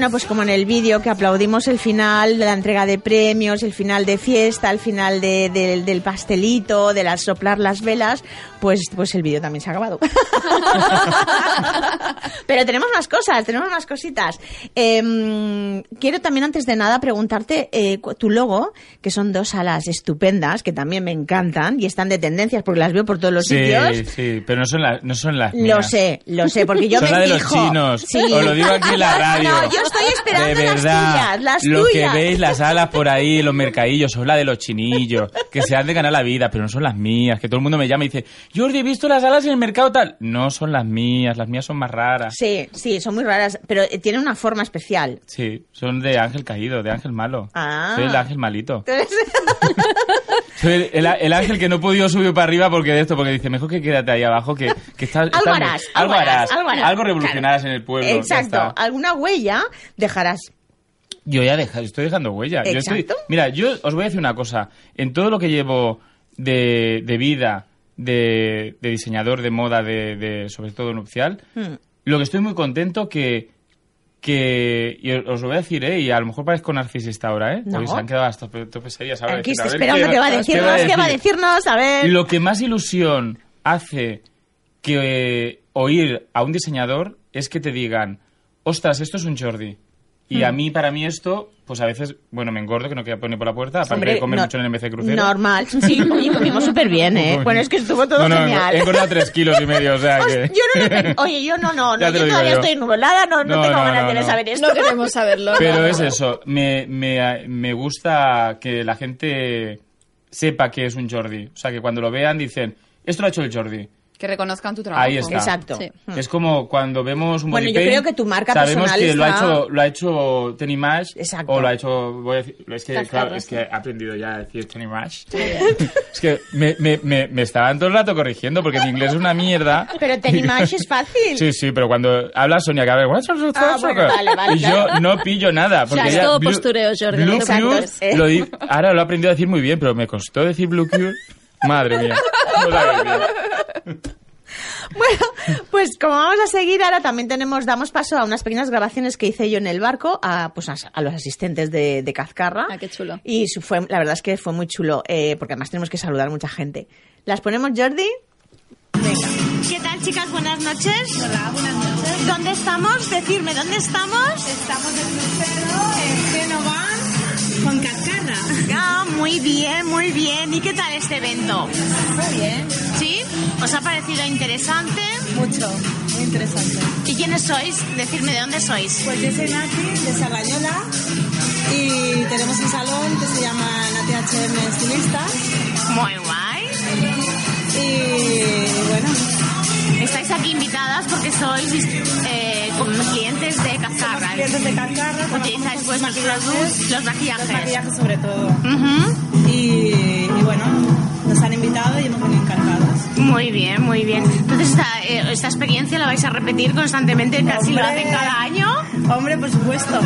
Bueno, pues como en el vídeo que aplaudimos el final de la entrega de premios, el final de fiesta, el final de- de- del pastelito, de las soplar las velas, pues, pues el vídeo también se ha acabado. Pero tenemos más cosas, tenemos más cositas. Em, quiero también antes de nada preguntarte eh, tu logo, que son dos alas estupendas, que también me encantan y están de tendencias porque las veo por todos los Sí, sitios. sí, pero no son, las no son las Lo mías. sé, lo sé, porque yo Son me la de los chinos. Sí. Os lo digo aquí en la radio. No, yo estoy esperando de las verdad, tuyas, las lo tuyas. que veis, las alas por ahí, los mercadillos, son la de los chinillos, que se han de ganar la vida, pero no son las mías, que todo el mundo me llama y dice, Jordi, he visto las alas en el mercado tal. No son las mías, las mías son más raras. Sí, sí, son muy raras, pero eh, tienen una forma especial. Sí, son de ángel caído, de ángel malo. Ah. Soy el ángel malito. Soy el, el ángel que no podido subir para arriba porque de esto, porque dice, mejor que quédate ahí abajo, que, que estás... algo harás, algo harás, algo harás. revolucionarás Claro. en el pueblo. Exacto, alguna huella dejarás. Yo ya deja- estoy dejando huella. Yo estoy- Exacto. mira, yo os voy a decir una cosa. En todo lo que llevo de, de vida, de, de diseñador de moda, de, de- sobre todo nupcial, Hmm. lo que estoy muy contento que que y os lo voy a decir, ¿eh? Y a lo mejor parezco narcisista ahora, ¿eh? No. Porque se han quedado hasta serias ahora. Aquí a ver, esperando qué va a decirnos, qué va a decir? decirnos, a ver. Lo que más ilusión hace que eh, oír a un diseñador es que te digan, ostras, esto es un Jordi. Y Hmm. a mí, para mí esto, pues a veces, bueno, me engordo, que no queda poner por la puerta, aparte Hombre, de comer no- mucho en el MC Crucero. Normal. Sí, oye, comimos súper bien, ¿eh? Bueno, es que estuvo todo No, no, genial. he engordado tres kilos y medio, o sea Os- que... Yo no lo tengo- Oye, yo no, no, no, yo todavía yo. estoy nublada, no, no, No, tengo no, ganas no, de no. saber esto. No queremos saberlo. Pero no, es eso, me, me, me gusta que la gente sepa que es un Jordi. O sea, que cuando lo vean dicen, esto lo ha hecho el Jordi. Que reconozcan tu trabajo. Ahí está. Exacto. Sí. Es como cuando vemos un Bueno, body yo creo que tu marca sabemos personal que lo ha está- hecho lo ha hecho Tenny Mash Exacto. o lo ha hecho voy a decir, es que claro, es sí. que he aprendido ya a decir Tenny Mash. es que me, me, me, me estaban todo el rato corrigiendo porque mi inglés es una mierda. Pero Tenny Mash es fácil. Sí, sí, pero cuando habla Sonia que a ver, Ah, bueno, vale, vale, y yo claro. no pillo nada porque sea, es ella- todo Blue- postureo, Jordi, Blue no te Cure preocupes. lo di- ahora lo he aprendido a decir muy bien, pero me costó decir Blue Cure. Madre mía. No. Bueno, pues como vamos a seguir, ahora también tenemos, damos paso a unas pequeñas grabaciones que hice yo en el barco a, pues a, a los asistentes de, de Cazcarra. Ah, qué chulo. Y su- fue, la verdad es que fue muy chulo, eh, porque además tenemos que saludar a mucha gente. ¿Las ponemos, Jordi? Venga. ¿Qué tal, chicas? Buenas noches. Hola, buenas noches. ¿Dónde estamos? Decirme, ¿dónde estamos? Estamos en crucero en con Cascarra. Muy bien, muy bien. ¿Y qué tal este evento? Muy bien, ¿Sí? ¿Os ha parecido interesante? mucho, muy interesante. ¿Y quiénes sois? Decirme, ¿de dónde sois? Pues yo soy Nati de Sarrañola y tenemos un salón que se llama Nati HM Estilistas Muy guay. y bueno, Estáis aquí invitadas porque sois eh, clientes de Cazcarra. clientes de Cascarra, Utilizáis vuestros productos, los maquillajes. los maquillajes sobre todo. Y, y bueno, nos han invitado y hemos venido encantados. Muy bien, muy bien. Entonces, esta, eh, esta experiencia la vais a repetir constantemente, casi lo hacen cada año. Hombre, por supuesto.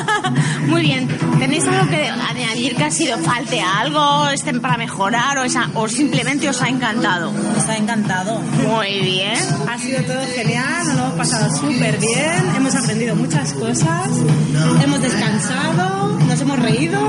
Muy bien. ¿Tenéis algo que añadir que ha sido falte algo, estén para mejorar o, esa- o simplemente os ha encantado? Nos ha encantado. Muy bien. Ha sido todo genial, nos lo hemos pasado súper bien, hemos aprendido muchas cosas, hemos descansado, nos hemos reído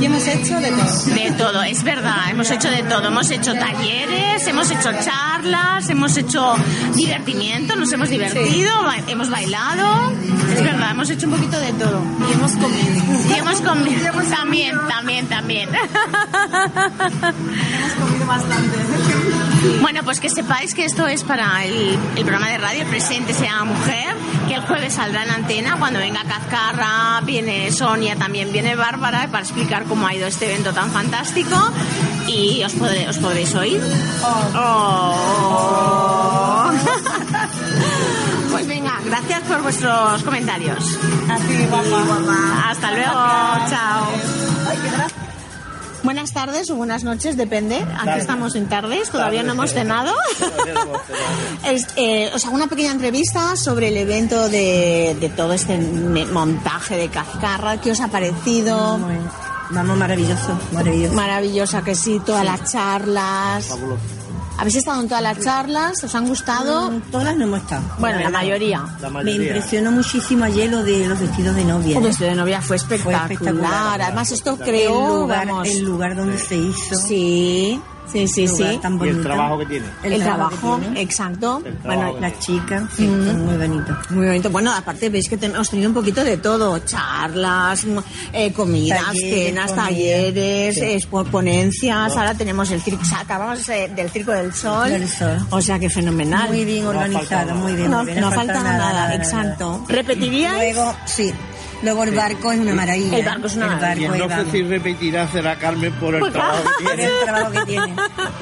y hemos hecho de todo. De todo, es verdad, hemos hecho de todo. Hemos hecho talleres, hemos hecho charlas, hemos hecho divertimiento, nos hemos divertido, hemos bailado. Es verdad, hemos hecho un poquito de todo. Y hemos comido. Y hemos comido. También, también, también. Hemos comido bastante. Bueno, pues que sepáis que esto es para el, el programa de radio Presente se llama Mujer, que el jueves saldrá en antena cuando venga Cazcarra, viene Sonia, también viene Bárbara para explicar cómo ha ido este evento tan fantástico y os, podré- os podréis oír. Oh. Pues vuestros comentarios. A ti, guapa. Hasta luego, chao. Buenas tardes o buenas noches, depende. Aquí estamos en tardes, todavía no hemos cenado. Es, eh, os hago una pequeña entrevista sobre el evento de, de todo este montaje de Cazcarra. ¿Qué os ha parecido? Vamos, maravilloso, maravilloso. Maravillosa que sí, todas las charlas. ¿Habéis estado en todas las charlas? ¿Os han gustado? Todas no hemos estado. Bueno, la mayoría. Me impresionó muchísimo ayer lo de los vestidos de novia. El vestido de novia fue espectacular. espectacular. Además, esto el creó, lugar, vamos, el lugar donde se hizo. Sí, sí, sí, sí. tan Y bonito. el trabajo que tiene. El, trabajo, tiene. exacto. El Bueno. Las chicas, sí, son muy bonitos. muy bonito. Bueno, aparte veis que hemos tenido un poquito de todo. Charlas, eh, comidas, Talleres, cenas, comida. talleres, Sí. ponencias. Ahora tenemos el circo, acabamos eh, del Circo del Sol. Del Sol. O sea que fenomenal. Muy bien organizado, muy bien. no, muy bien, no ha faltado nada, exacto. ¿Repetiríais? Luego, sí. Luego el barco es una maravilla. El barco es una El maravilla. barco Y es, no sé vamos, si repetirá será Carmen por el Pues trabajo que por tiene. el trabajo que tiene.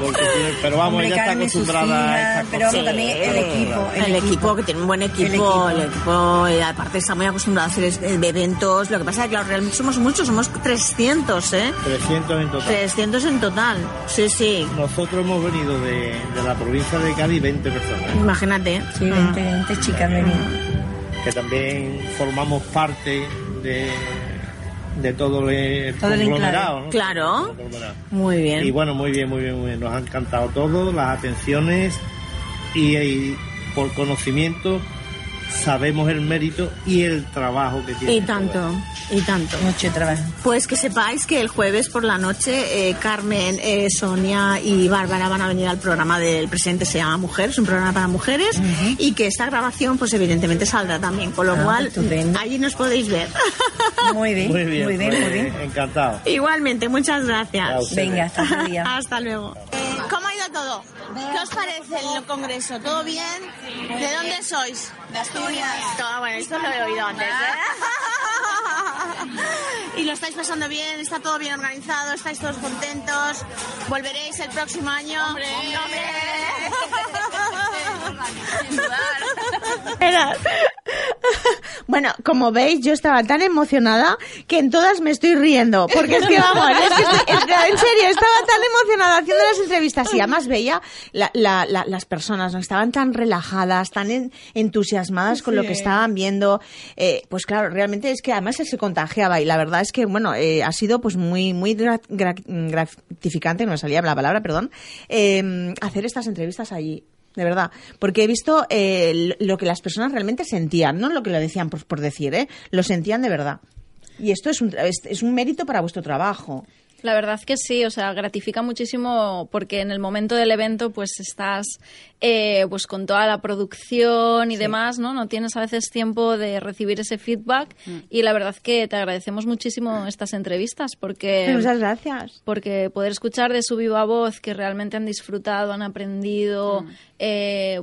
Porque tiene- pero vamos, Hombre, ella está Carmen, acostumbrada a estas pero cosas. también el equipo. El, equipo, que tiene un buen equipo, el El equipo, y aparte está muy acostumbrado a hacer eventos. Lo que pasa es que claro, realmente somos muchos, somos 300, ¿eh? 300 en total. 300 en total. Sí, sí. Nosotros hemos venido de, de la provincia de Cádiz 20 personas, Imagínate. Sí, 20, 20 chicas venían. Que también formamos parte de, de todo el Todo el conglomerado. ¿no? Claro. Conglomerado. Muy bien. Y bueno, muy bien, muy bien, muy bien. Nos ha encantado todo, las atenciones y, y por conocimiento sabemos el mérito y el trabajo que tiene. Y tanto, y tanto. Mucho trabajo. Pues que sepáis que el jueves por la noche eh, Carmen, eh, Sonia y Bárbara van a venir al programa del presente se llama Mujer, es un programa para mujeres y que esta grabación pues evidentemente saldrá también, con lo Ah, cual estupendo. allí nos podéis ver. Muy bien, Muy bien, muy bien, pues, muy bien. Encantado. Igualmente, muchas gracias. Venga, hasta. Hasta luego. ¿Cómo ha ido todo? ¿Qué os parece el congreso? ¿Todo bien? ¿De dónde sois? De Asturias. Todo, bueno, esto lo he oído antes. ¿eh? ¿Y lo estáis pasando bien? ¿Está todo bien organizado? ¿Estáis todos contentos? ¿Volveréis el próximo año? ¡Hombre! Era- Bueno, como veis, yo estaba tan emocionada que en todas me estoy riendo. Porque es que, vamos, es que estoy- es que, en serio, estaba tan emocionada haciendo las entrevistas y además veía la- la- la- las personas, ¿no? Estaban tan relajadas, tan en- entusiasmadas con lo que estaban viendo. Eh, pues claro, realmente es que además se contagiaba y la verdad es que, bueno, eh, ha sido pues muy, muy gra- gra- gratificante, no me salía la palabra, perdón, eh, hacer estas entrevistas allí. De verdad, porque he visto eh, lo que las personas realmente sentían, no lo que lo decían por, por decir, ¿eh? lo sentían de verdad. Y esto es un, es, es un mérito para vuestro trabajo. La verdad que sí, o sea, gratifica muchísimo porque en el momento del evento pues estás eh, pues con toda la producción y demás, ¿no? No tienes a veces tiempo de recibir ese feedback y la verdad que te agradecemos muchísimo estas entrevistas porque Muchas gracias. porque poder escuchar de su viva voz que realmente han disfrutado, han aprendido, eh,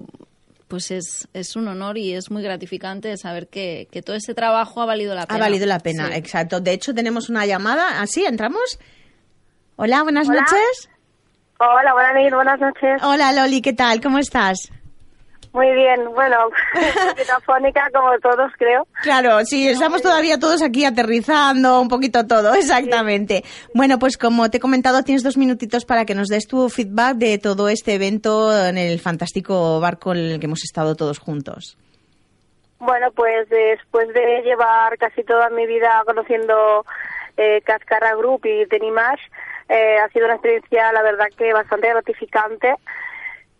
pues es, es un honor y es muy gratificante saber que, que todo ese trabajo ha valido la pena. Ha valido la pena, Sí. exacto. De hecho, tenemos una llamada. ¿Así? ¿Entramos? Hola, buenas Hola. noches. Hola, buenas noches, buenas noches. Hola, Loli, ¿qué tal? ¿Cómo estás? Muy bien, bueno, afónica como todos creo. Claro, sí, estamos todavía todos aquí aterrizando un poquito todo, exactamente. Bueno, pues como te he comentado, tienes dos minutitos para que nos des tu feedback de todo este evento en el fantástico barco en el que hemos estado todos juntos. Bueno, pues después de llevar casi toda mi vida conociendo eh, Cascara Group y Tenimash, eh, ha sido una experiencia, la verdad, que bastante gratificante.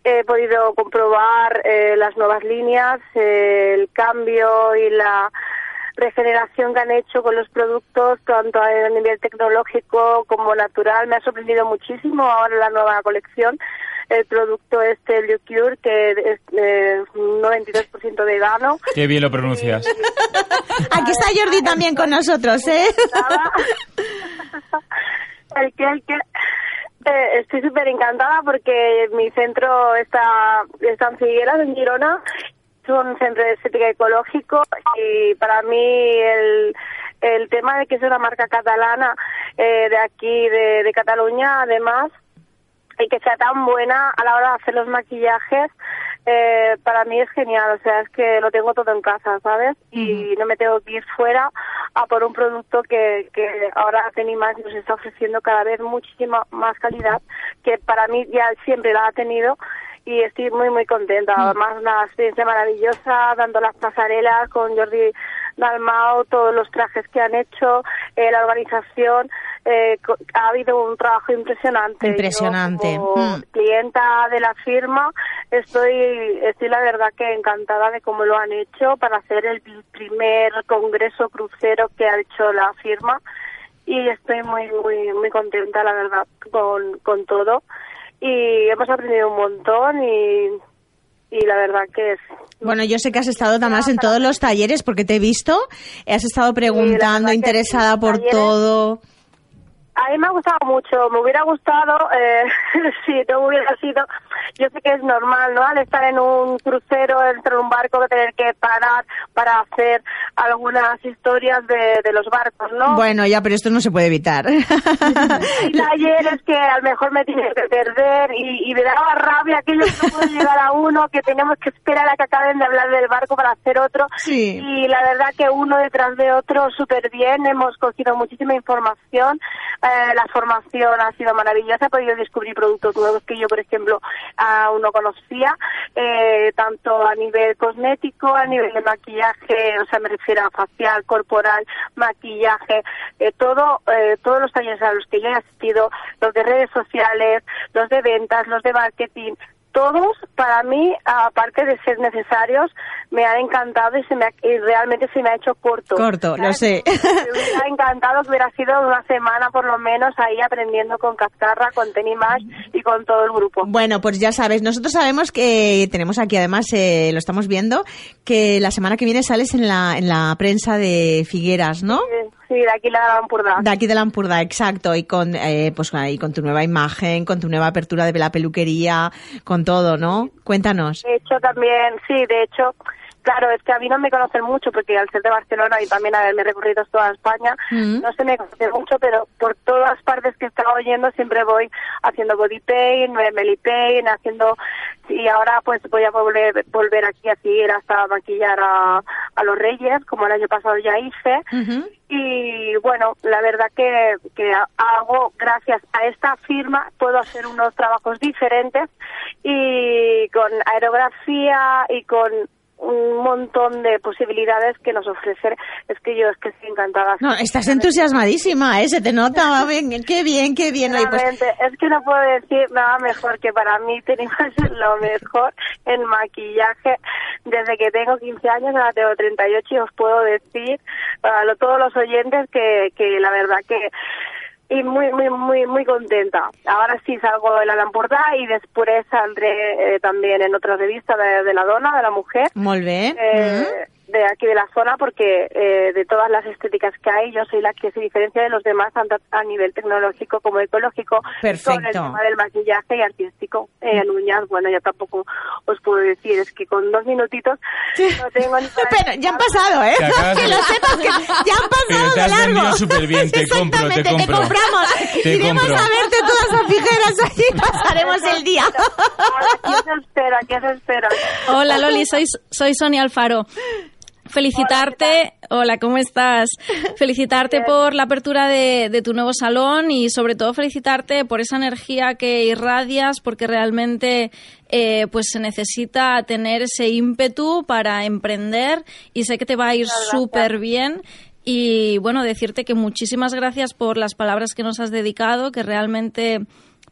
He podido comprobar eh, las nuevas líneas, eh, el cambio y la regeneración que han hecho con los productos, tanto a nivel tecnológico como natural. Me ha sorprendido muchísimo ahora la nueva colección. El producto este, el Cure, que es eh, un 93% vegano. Qué bien lo pronuncias. Aquí está Jordi también con nosotros, ¿eh? El que, el que. Estoy súper encantada porque mi centro está, está en Figueras, en Girona. Es un centro de estética ecológico y para mí el, el tema de que es una marca catalana eh, de aquí, de, de Cataluña, además, y que sea tan buena a la hora de hacer los maquillajes, eh, para mí es genial. O sea, es que lo tengo todo en casa, ¿sabes? Y no me tengo que ir fuera a por un producto que, que ahora Tenimax nos está ofreciendo cada vez muchísima más calidad, que para mí ya siempre la ha tenido y estoy muy muy contenta. Además, una experiencia maravillosa, dando las pasarelas con Jordi Dalmao, todos los trajes que han hecho, eh, la organización. Eh, ha habido un trabajo impresionante. Yo, Impresionante. como Mm. clienta de la firma, estoy, estoy la verdad que encantada de cómo lo han hecho para hacer el primer congreso crucero que ha hecho la firma y estoy muy muy muy contenta la verdad con, con todo y hemos aprendido un montón y, y la verdad que es Bueno, yo sé que has estado además en todos los talleres porque te he visto, has estado preguntando, interesada por talleres. todo. A mí me ha gustado mucho, me hubiera gustado, eh, si no hubiera sido, yo sé que es normal, ¿no? Al estar en un crucero, dentro de un barco, que tener que parar para hacer algunas historias de, de los barcos, ¿no? Bueno, ya, pero esto no se puede evitar. Hay talleres que a lo mejor me tiene que perder y, y me daba rabia aquello que no puede llegar a uno, que tenemos que esperar a que acaben de hablar del barco para hacer otro. Sí. Y la verdad que uno detrás de otro súper bien, hemos cogido muchísima información, eh, la formación ha sido maravillosa, he podido descubrir productos nuevos que yo, por ejemplo, aún no conocía, eh, tanto a nivel cosmético, a nivel de maquillaje, o sea, me refiero a facial, corporal, maquillaje, eh, todo, eh, todos los talleres a los que yo he asistido, los de redes sociales, los de ventas, los de marketing, todos para mí, aparte de ser necesarios, me han encantado y, se me ha- y realmente se me ha hecho corto. Corto, lo sé. Me hubiera encantado que hubiera sido una semana por lo menos ahí aprendiendo con Cascarra, con Tenimash y con todo el grupo. Bueno, pues ya sabes, nosotros sabemos que tenemos aquí, además, eh, lo estamos viendo, que la semana que viene sales en la, en la prensa de Figueras, ¿no? Sí, Sí, de aquí la Gran Purda. De aquí de Lampurda, exacto, y con, eh, pues ahí con tu nueva imagen, con tu nueva apertura de la peluquería, con todo, ¿no? Cuéntanos. De hecho, también, sí, de hecho, claro, es que a mí no me conocen mucho porque al ser de Barcelona y también haberme recorrido toda España, Mm. no se me conoce mucho, pero por todas partes que estaba oyendo siempre voy haciendo body paint, belly paint, haciendo y ahora pues voy a volver volver aquí a seguir hasta maquillar a, a los Reyes, como el año pasado ya hice. Y bueno, la verdad que, que hago, gracias a esta firma, puedo hacer unos trabajos diferentes y con aerografía y con un montón de posibilidades que nos ofrecen. Es que yo es que estoy encantada. No, estás entusiasmadísima, ¿eh? Se te nota, qué bien, qué bien. Oye, pues, es que no puedo decir nada mejor que para mí tenemos lo mejor en maquillaje desde que tengo 15 años, ahora tengo 38 y os puedo decir a lo- todos los oyentes que, que la verdad que y muy muy muy muy contenta. Ahora sí salgo de la Lampordà y después saldré eh, también en otra revista de, de la dona, de la mujer molt bé. eh, de aquí de la zona porque eh, de todas las estéticas que hay yo soy la que se diferencia de los demás tanto a nivel tecnológico como ecológico Perfecto. con el tema del maquillaje y artístico eh, en uñas bueno yo tampoco os puedo decir es que con dos minutitos no tengo ni Pero ya han pasado, ¿eh? Que de- lo sepas, que ya han pasado te de has largo. súper bien, te compro, te compramos. Te Iremos compro. a verte todas a fijeras allí y pasaremos el día. Ahora, ¿qué os espera? ¿qué os espera? Hola Loli, soy, soy Sonia Alfaro. Felicitarte, hola, ¿cómo estás? Felicitarte por la apertura de, de tu nuevo salón y sobre todo felicitarte por esa energía que irradias porque realmente eh, pues se necesita tener ese ímpetu para emprender y sé que te va a ir súper bien. Y bueno, decirte que muchísimas gracias por las palabras que nos has dedicado, que realmente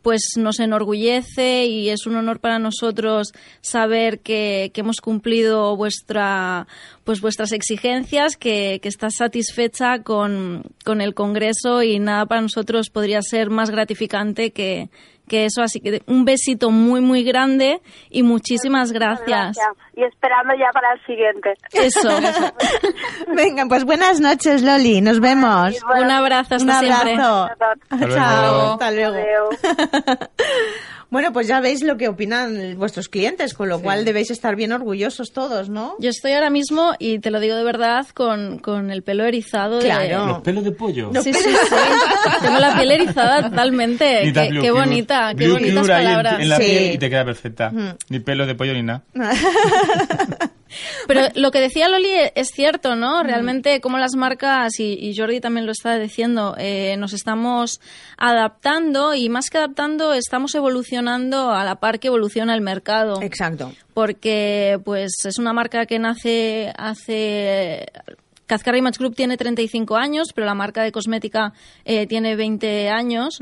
pues nos enorgullece y es un honor para nosotros saber que, que hemos cumplido vuestra pues vuestras exigencias, que, que estás satisfecha con, con el Congreso y nada para nosotros podría ser más gratificante que, que eso. Así que un besito muy muy grande y muchísimas gracias. y esperando ya para el siguiente Eso. Venga, pues buenas noches, Loli. Nos vemos. Bueno, Un abrazo, hasta Un siempre. abrazo. Hasta Chao, luego. hasta luego. Bueno, pues ya veis lo que opinan vuestros clientes, con lo cual debéis estar bien orgullosos todos, ¿no? Yo estoy ahora mismo, y te lo digo de verdad, con, con el pelo erizado. de- Claro. Los pelos de pollo. Sí, sí, sí. Tengo la piel erizada totalmente. Qué, tan Blue qué bonita, bonitas en- palabras. En, la Sí. piel y te queda perfecta. Ni pelo de pollo ni nada. Pero lo que decía Loli es cierto, ¿no? Mm. Realmente, como las marcas, y, y Jordi también lo está diciendo, eh, nos estamos adaptando y más que adaptando, estamos evolucionando a la par que evoluciona el mercado. Exacto. porque pues es una marca que nace hace Kazkar Image Group tiene 35 años, pero la marca de cosmética eh, tiene 20 años.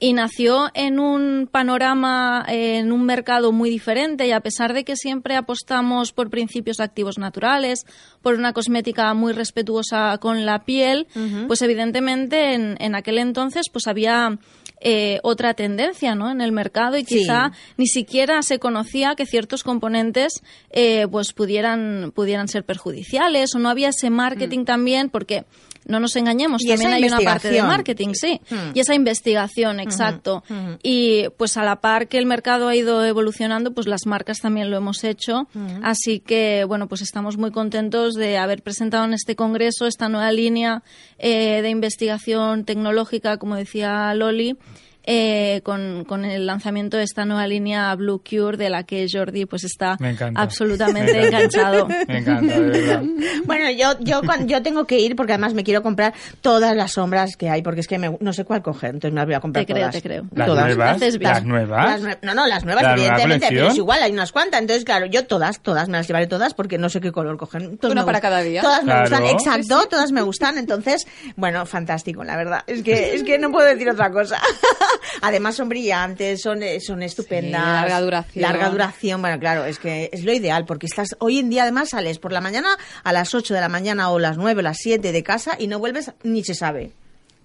Y nació en un panorama, eh, en un mercado muy diferente. Y a pesar de que siempre apostamos por principios activos naturales, por una cosmética muy respetuosa con la piel, pues evidentemente en, en aquel entonces pues había eh, otra tendencia ¿no? en el mercado y Sí. quizá ni siquiera se conocía que ciertos componentes eh, pues pudieran pudieran ser perjudiciales o no había ese marketing también porque no nos engañemos Y también hay una parte de marketing sí. Mm. y esa investigación exacto. y pues a la par que el mercado ha ido evolucionando pues las marcas también lo hemos hecho. Así que bueno pues estamos muy contentos de haber presentado en este congreso esta nueva línea eh, de investigación tecnológica como decía Loli eh, con, con el lanzamiento de esta nueva línea Blue Cure de la que Jordi pues está Me encanta. absolutamente Me encanta. enganchado. Me encanta, de verdad. Bueno, yo, yo, yo tengo que ir porque además me quiero comprar todas las sombras que hay, porque es que me- no sé cuál coger, entonces me las voy a comprar Te creo, todas. te creo. ¿Las Todas. nuevas? ¿Las nuevas? Las no, no, las nuevas, ¿La nueva evidentemente, pero es igual, hay unas cuantas. Entonces, claro, yo todas, todas me las llevaré todas porque no sé qué color coger. Todas Una me para gustan. cada día. Todas me gustan, exacto, todas me gustan. Entonces, bueno, fantástico, la verdad. Es que, es que no puedo decir otra cosa. Además, son brillantes, son, eh, son estupendas. Sí, larga duración. Larga duración, bueno, claro, es que es lo ideal porque estás, hoy en día además sales por la mañana a las 8 de la mañana o las 9 o las 7 de casa y no vuelves ni se sabe.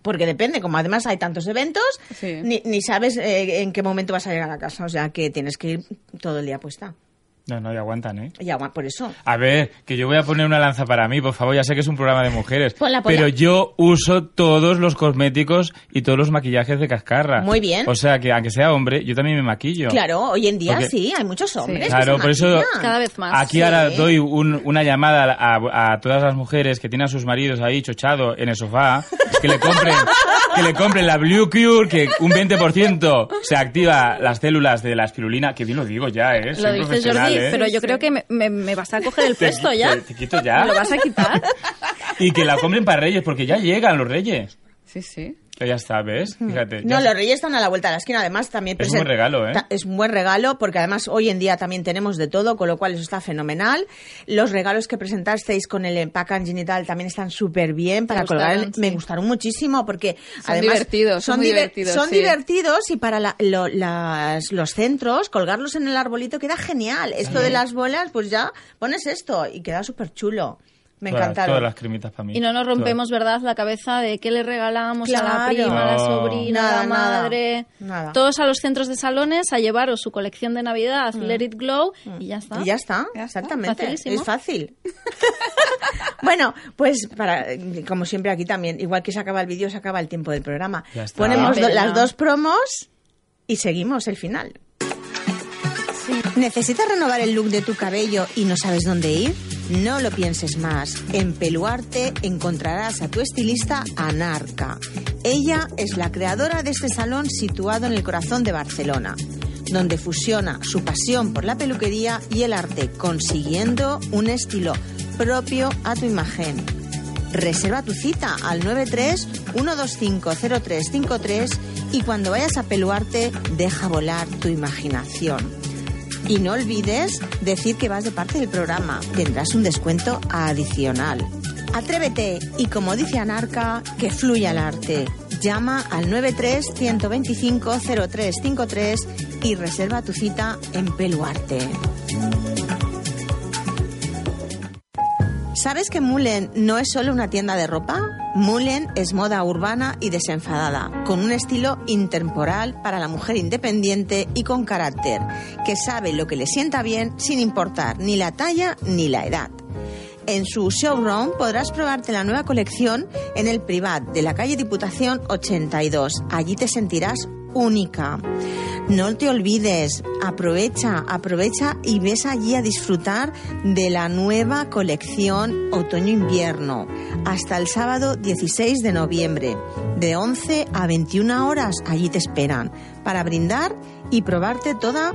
Porque depende, como además hay tantos eventos, Sí. ni, ni sabes eh, en qué momento vas a llegar a casa. O sea que tienes que ir todo el día puesta. No, no, y aguantan, ¿eh? Y agua- por eso. A ver, que yo voy a poner una lanza para mí, por favor, ya sé que es un programa de mujeres, Ponla, ponla. pero yo uso todos los cosméticos y todos los maquillajes de cascarra. Muy bien. O sea que aunque sea hombre, yo también me maquillo. Claro, hoy en día Porque- sí, hay muchos hombres. Claro, se por eso. Cada vez más. aquí Sí. ahora doy un- una llamada a, a todas las mujeres que tienen a sus maridos ahí chochado en el sofá, que le compren, que le compren la Blue Cure, que un 20% se activa las células de la espirulina, que bien lo digo ya, ¿eh? Lo Soy dices, Jordi, ¿eh? pero yo creo que me, me- me vas a coger el Te puesto ya. te- te quito ya. ¿Me lo vas a quitar? Y que la compren para Reyes, porque ya llegan los Reyes. Sí, sí. Ya está, ¿ves? Fíjate. No, ya- los reyes están a la vuelta de la esquina. Además, también Es un buen present- regalo, ¿eh? Es un buen regalo porque además hoy en día también tenemos de todo, con lo cual eso está fenomenal. Los regalos que presentasteis con el packaging y tal también están súper bien para colgar. gustaron? Me gustaron muchísimo porque Son además divertidos, son diver- divertidos, Son sí. divertidos y para la- lo- las- los centros colgarlos en el arbolito queda genial. Esto de las bolas, pues ya pones esto y queda súper chulo. Me todas, encantaron. Todas las cremitas para mí. Y no nos rompemos, ¿verdad?, la cabeza de qué le regalamos a la prima, a la sobrina, Nada, a la madre. nada. Todos a los centros de salones a llevaros su colección de Navidad, Let It Glow, y ya está. Y ya está, Ya exactamente. facilísimo. Es fácil. bueno, pues para como siempre aquí también, igual que se acaba el vídeo, se acaba el tiempo del programa. Ya está. Ponemos do- las dos promos y seguimos el final. ¿Necesitas renovar el look de tu cabello y no sabes dónde ir? No lo pienses más. En Peluarte encontrarás a tu estilista Anarca. Ella es la creadora de este salón situado en el corazón de Barcelona, donde fusiona su pasión por la peluquería y el arte, consiguiendo un estilo propio a tu imagen. Reserva tu cita al 93 125 0353 y cuando vayas a peluarte, deja volar tu imaginación. Y no olvides decir que vas de parte del programa. Tendrás un descuento adicional. Atrévete y como dice Anarca, que fluya el arte. Llama al 93 125 0353 y reserva tu cita en Peluarte. ¿Sabes que Mullen no es solo una tienda de ropa? Mullen es moda urbana y desenfadada, con un estilo intemporal para la mujer independiente y con carácter, que sabe lo que le sienta bien sin importar ni la talla ni la edad. En su showroom podrás probarte la nueva colección en el Privat de la calle Diputación 82. Allí te sentirás única. No te olvides, aprovecha, aprovecha y ves allí a disfrutar de la nueva colección otoño-invierno hasta el sábado 16 de noviembre. De 11 a 21 horas allí te esperan para brindar y probarte toda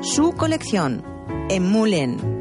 su colección en Mullen.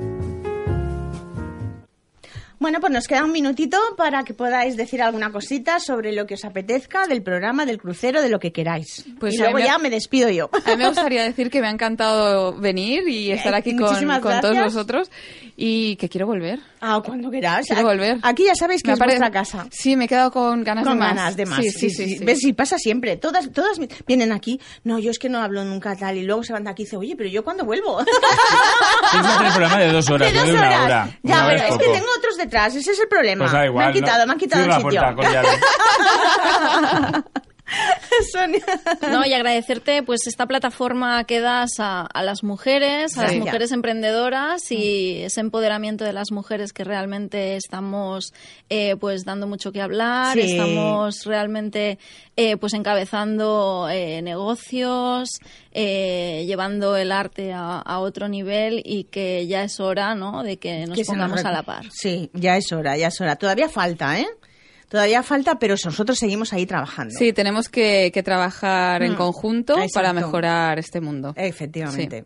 Bueno, pues nos queda un minutito para que podáis decir alguna cosita sobre lo que os apetezca del programa, del crucero, de lo que queráis. Pues y luego me- ya me despido yo. A mí me gustaría decir que me ha encantado venir y estar aquí con, con todos vosotros y que quiero volver. Ah, cuando queráis. Quiero volver. Aquí ya sabéis que Me es vuestra casa. Sí, me he quedado con ganas Con de más. ganas de más. Sí, sí, sí. sí. ¿Ves? Y pasa siempre. Todas, todas vienen aquí. No, yo es que no hablo nunca tal. Y luego se van de aquí y dicen, oye, pero yo cuándo vuelvo. Tienes el programa de dos horas, de dos una horas. hora. Ya, Una pero es que tengo otros detrás. Ese es el problema. Pues da igual, me han quitado, ¿no? me han quitado el sitio. puerta con. Sonia. No, y agradecerte pues esta plataforma que das a, a las mujeres, a las mujeres emprendedoras y ese empoderamiento de las mujeres que realmente estamos eh, pues dando mucho que hablar, Sí. estamos realmente eh, pues encabezando eh, negocios, eh, llevando el arte a, a otro nivel y que ya es hora, ¿no? De que nos Que se nos pongamos a la par. Sí, ya es hora, ya es hora. Todavía falta, ¿eh? Todavía falta, pero nosotros seguimos ahí trabajando. Sí, tenemos que, que trabajar en Mm, conjunto exacto. para mejorar este mundo. Efectivamente.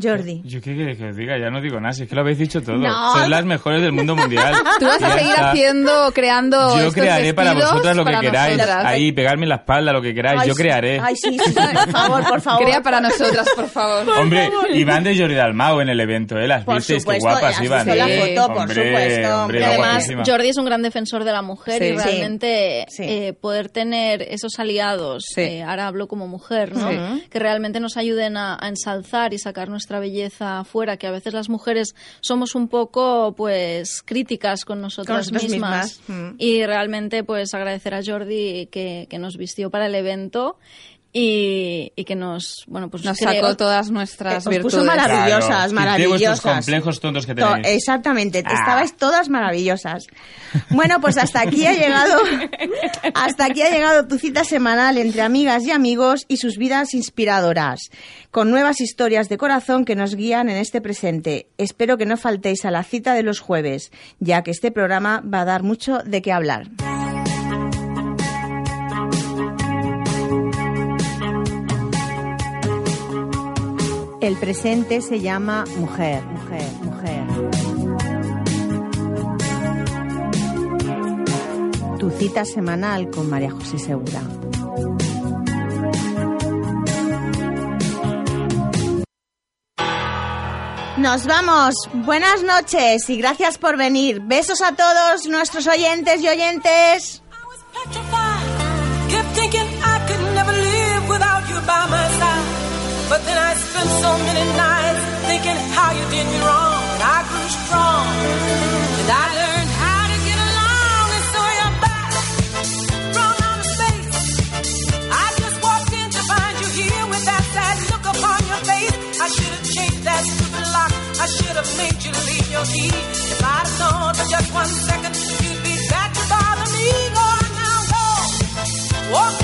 Jordi. Yo qué queréis que os diga, ya no digo nada, si es que lo habéis dicho todo. No. Sois las mejores del mundo mundial. Tú vas a seguir está. haciendo, creando Yo estos crearé para vosotras lo que queráis. nosotras. Ahí, pegarme en la espalda, lo que queráis. Ay, Yo sí. crearé. Ay, sí, sí, sí, por favor, por favor. Crea para nosotras, por favor. Hombre, Iván de Jordi Dalmau en el evento, ¿eh? Las Por visteis, qué guapas iban. la ¿eh? foto, por Hombre, supuesto. hombre, Y Además. Jordi es un gran defensor de la mujer Sí. y Sí. realmente Sí. eh, poder tener esos aliados, Sí. eh, ahora hablo como mujer, ¿no? Sí. que realmente nos ayuden a, a ensalzar y sacar nuestra belleza afuera, que a veces las mujeres somos un poco pues críticas con nosotras mismas. mismas. Mm. Y realmente pues agradecer a Jordi que, que nos vistió para el evento y, y que nos, bueno, pues Nos sacó todas nuestras os virtudes. puso maravillosas, Claro, maravillosas. complejos tontos que To- tenéis. Exactamente, Ah. estabais todas maravillosas. Bueno, pues hasta aquí ha llegado, hasta aquí ha llegado tu cita semanal entre amigas y amigos y sus vidas inspiradoras, con nuevas historias de corazón que nos guían en este presente. Espero que no faltéis a la cita de los jueves, ya que este programa va a dar mucho de qué hablar. El presente se llama mujer, mujer, mujer. Tu cita semanal con María José Segura. Nos vamos. Buenas noches y gracias por venir. Besos a todos nuestros oyentes y oyentes. But then I spent so many nights thinking how you did me wrong. And I grew strong. And I learned how to get along. And so you're back from outer space. I just walked in to find you here with that sad look upon your face. I should have changed that stupid lock. I should have made you leave your key. If I'd have known for just one second, you'd be back to bother me. On now, go. Walk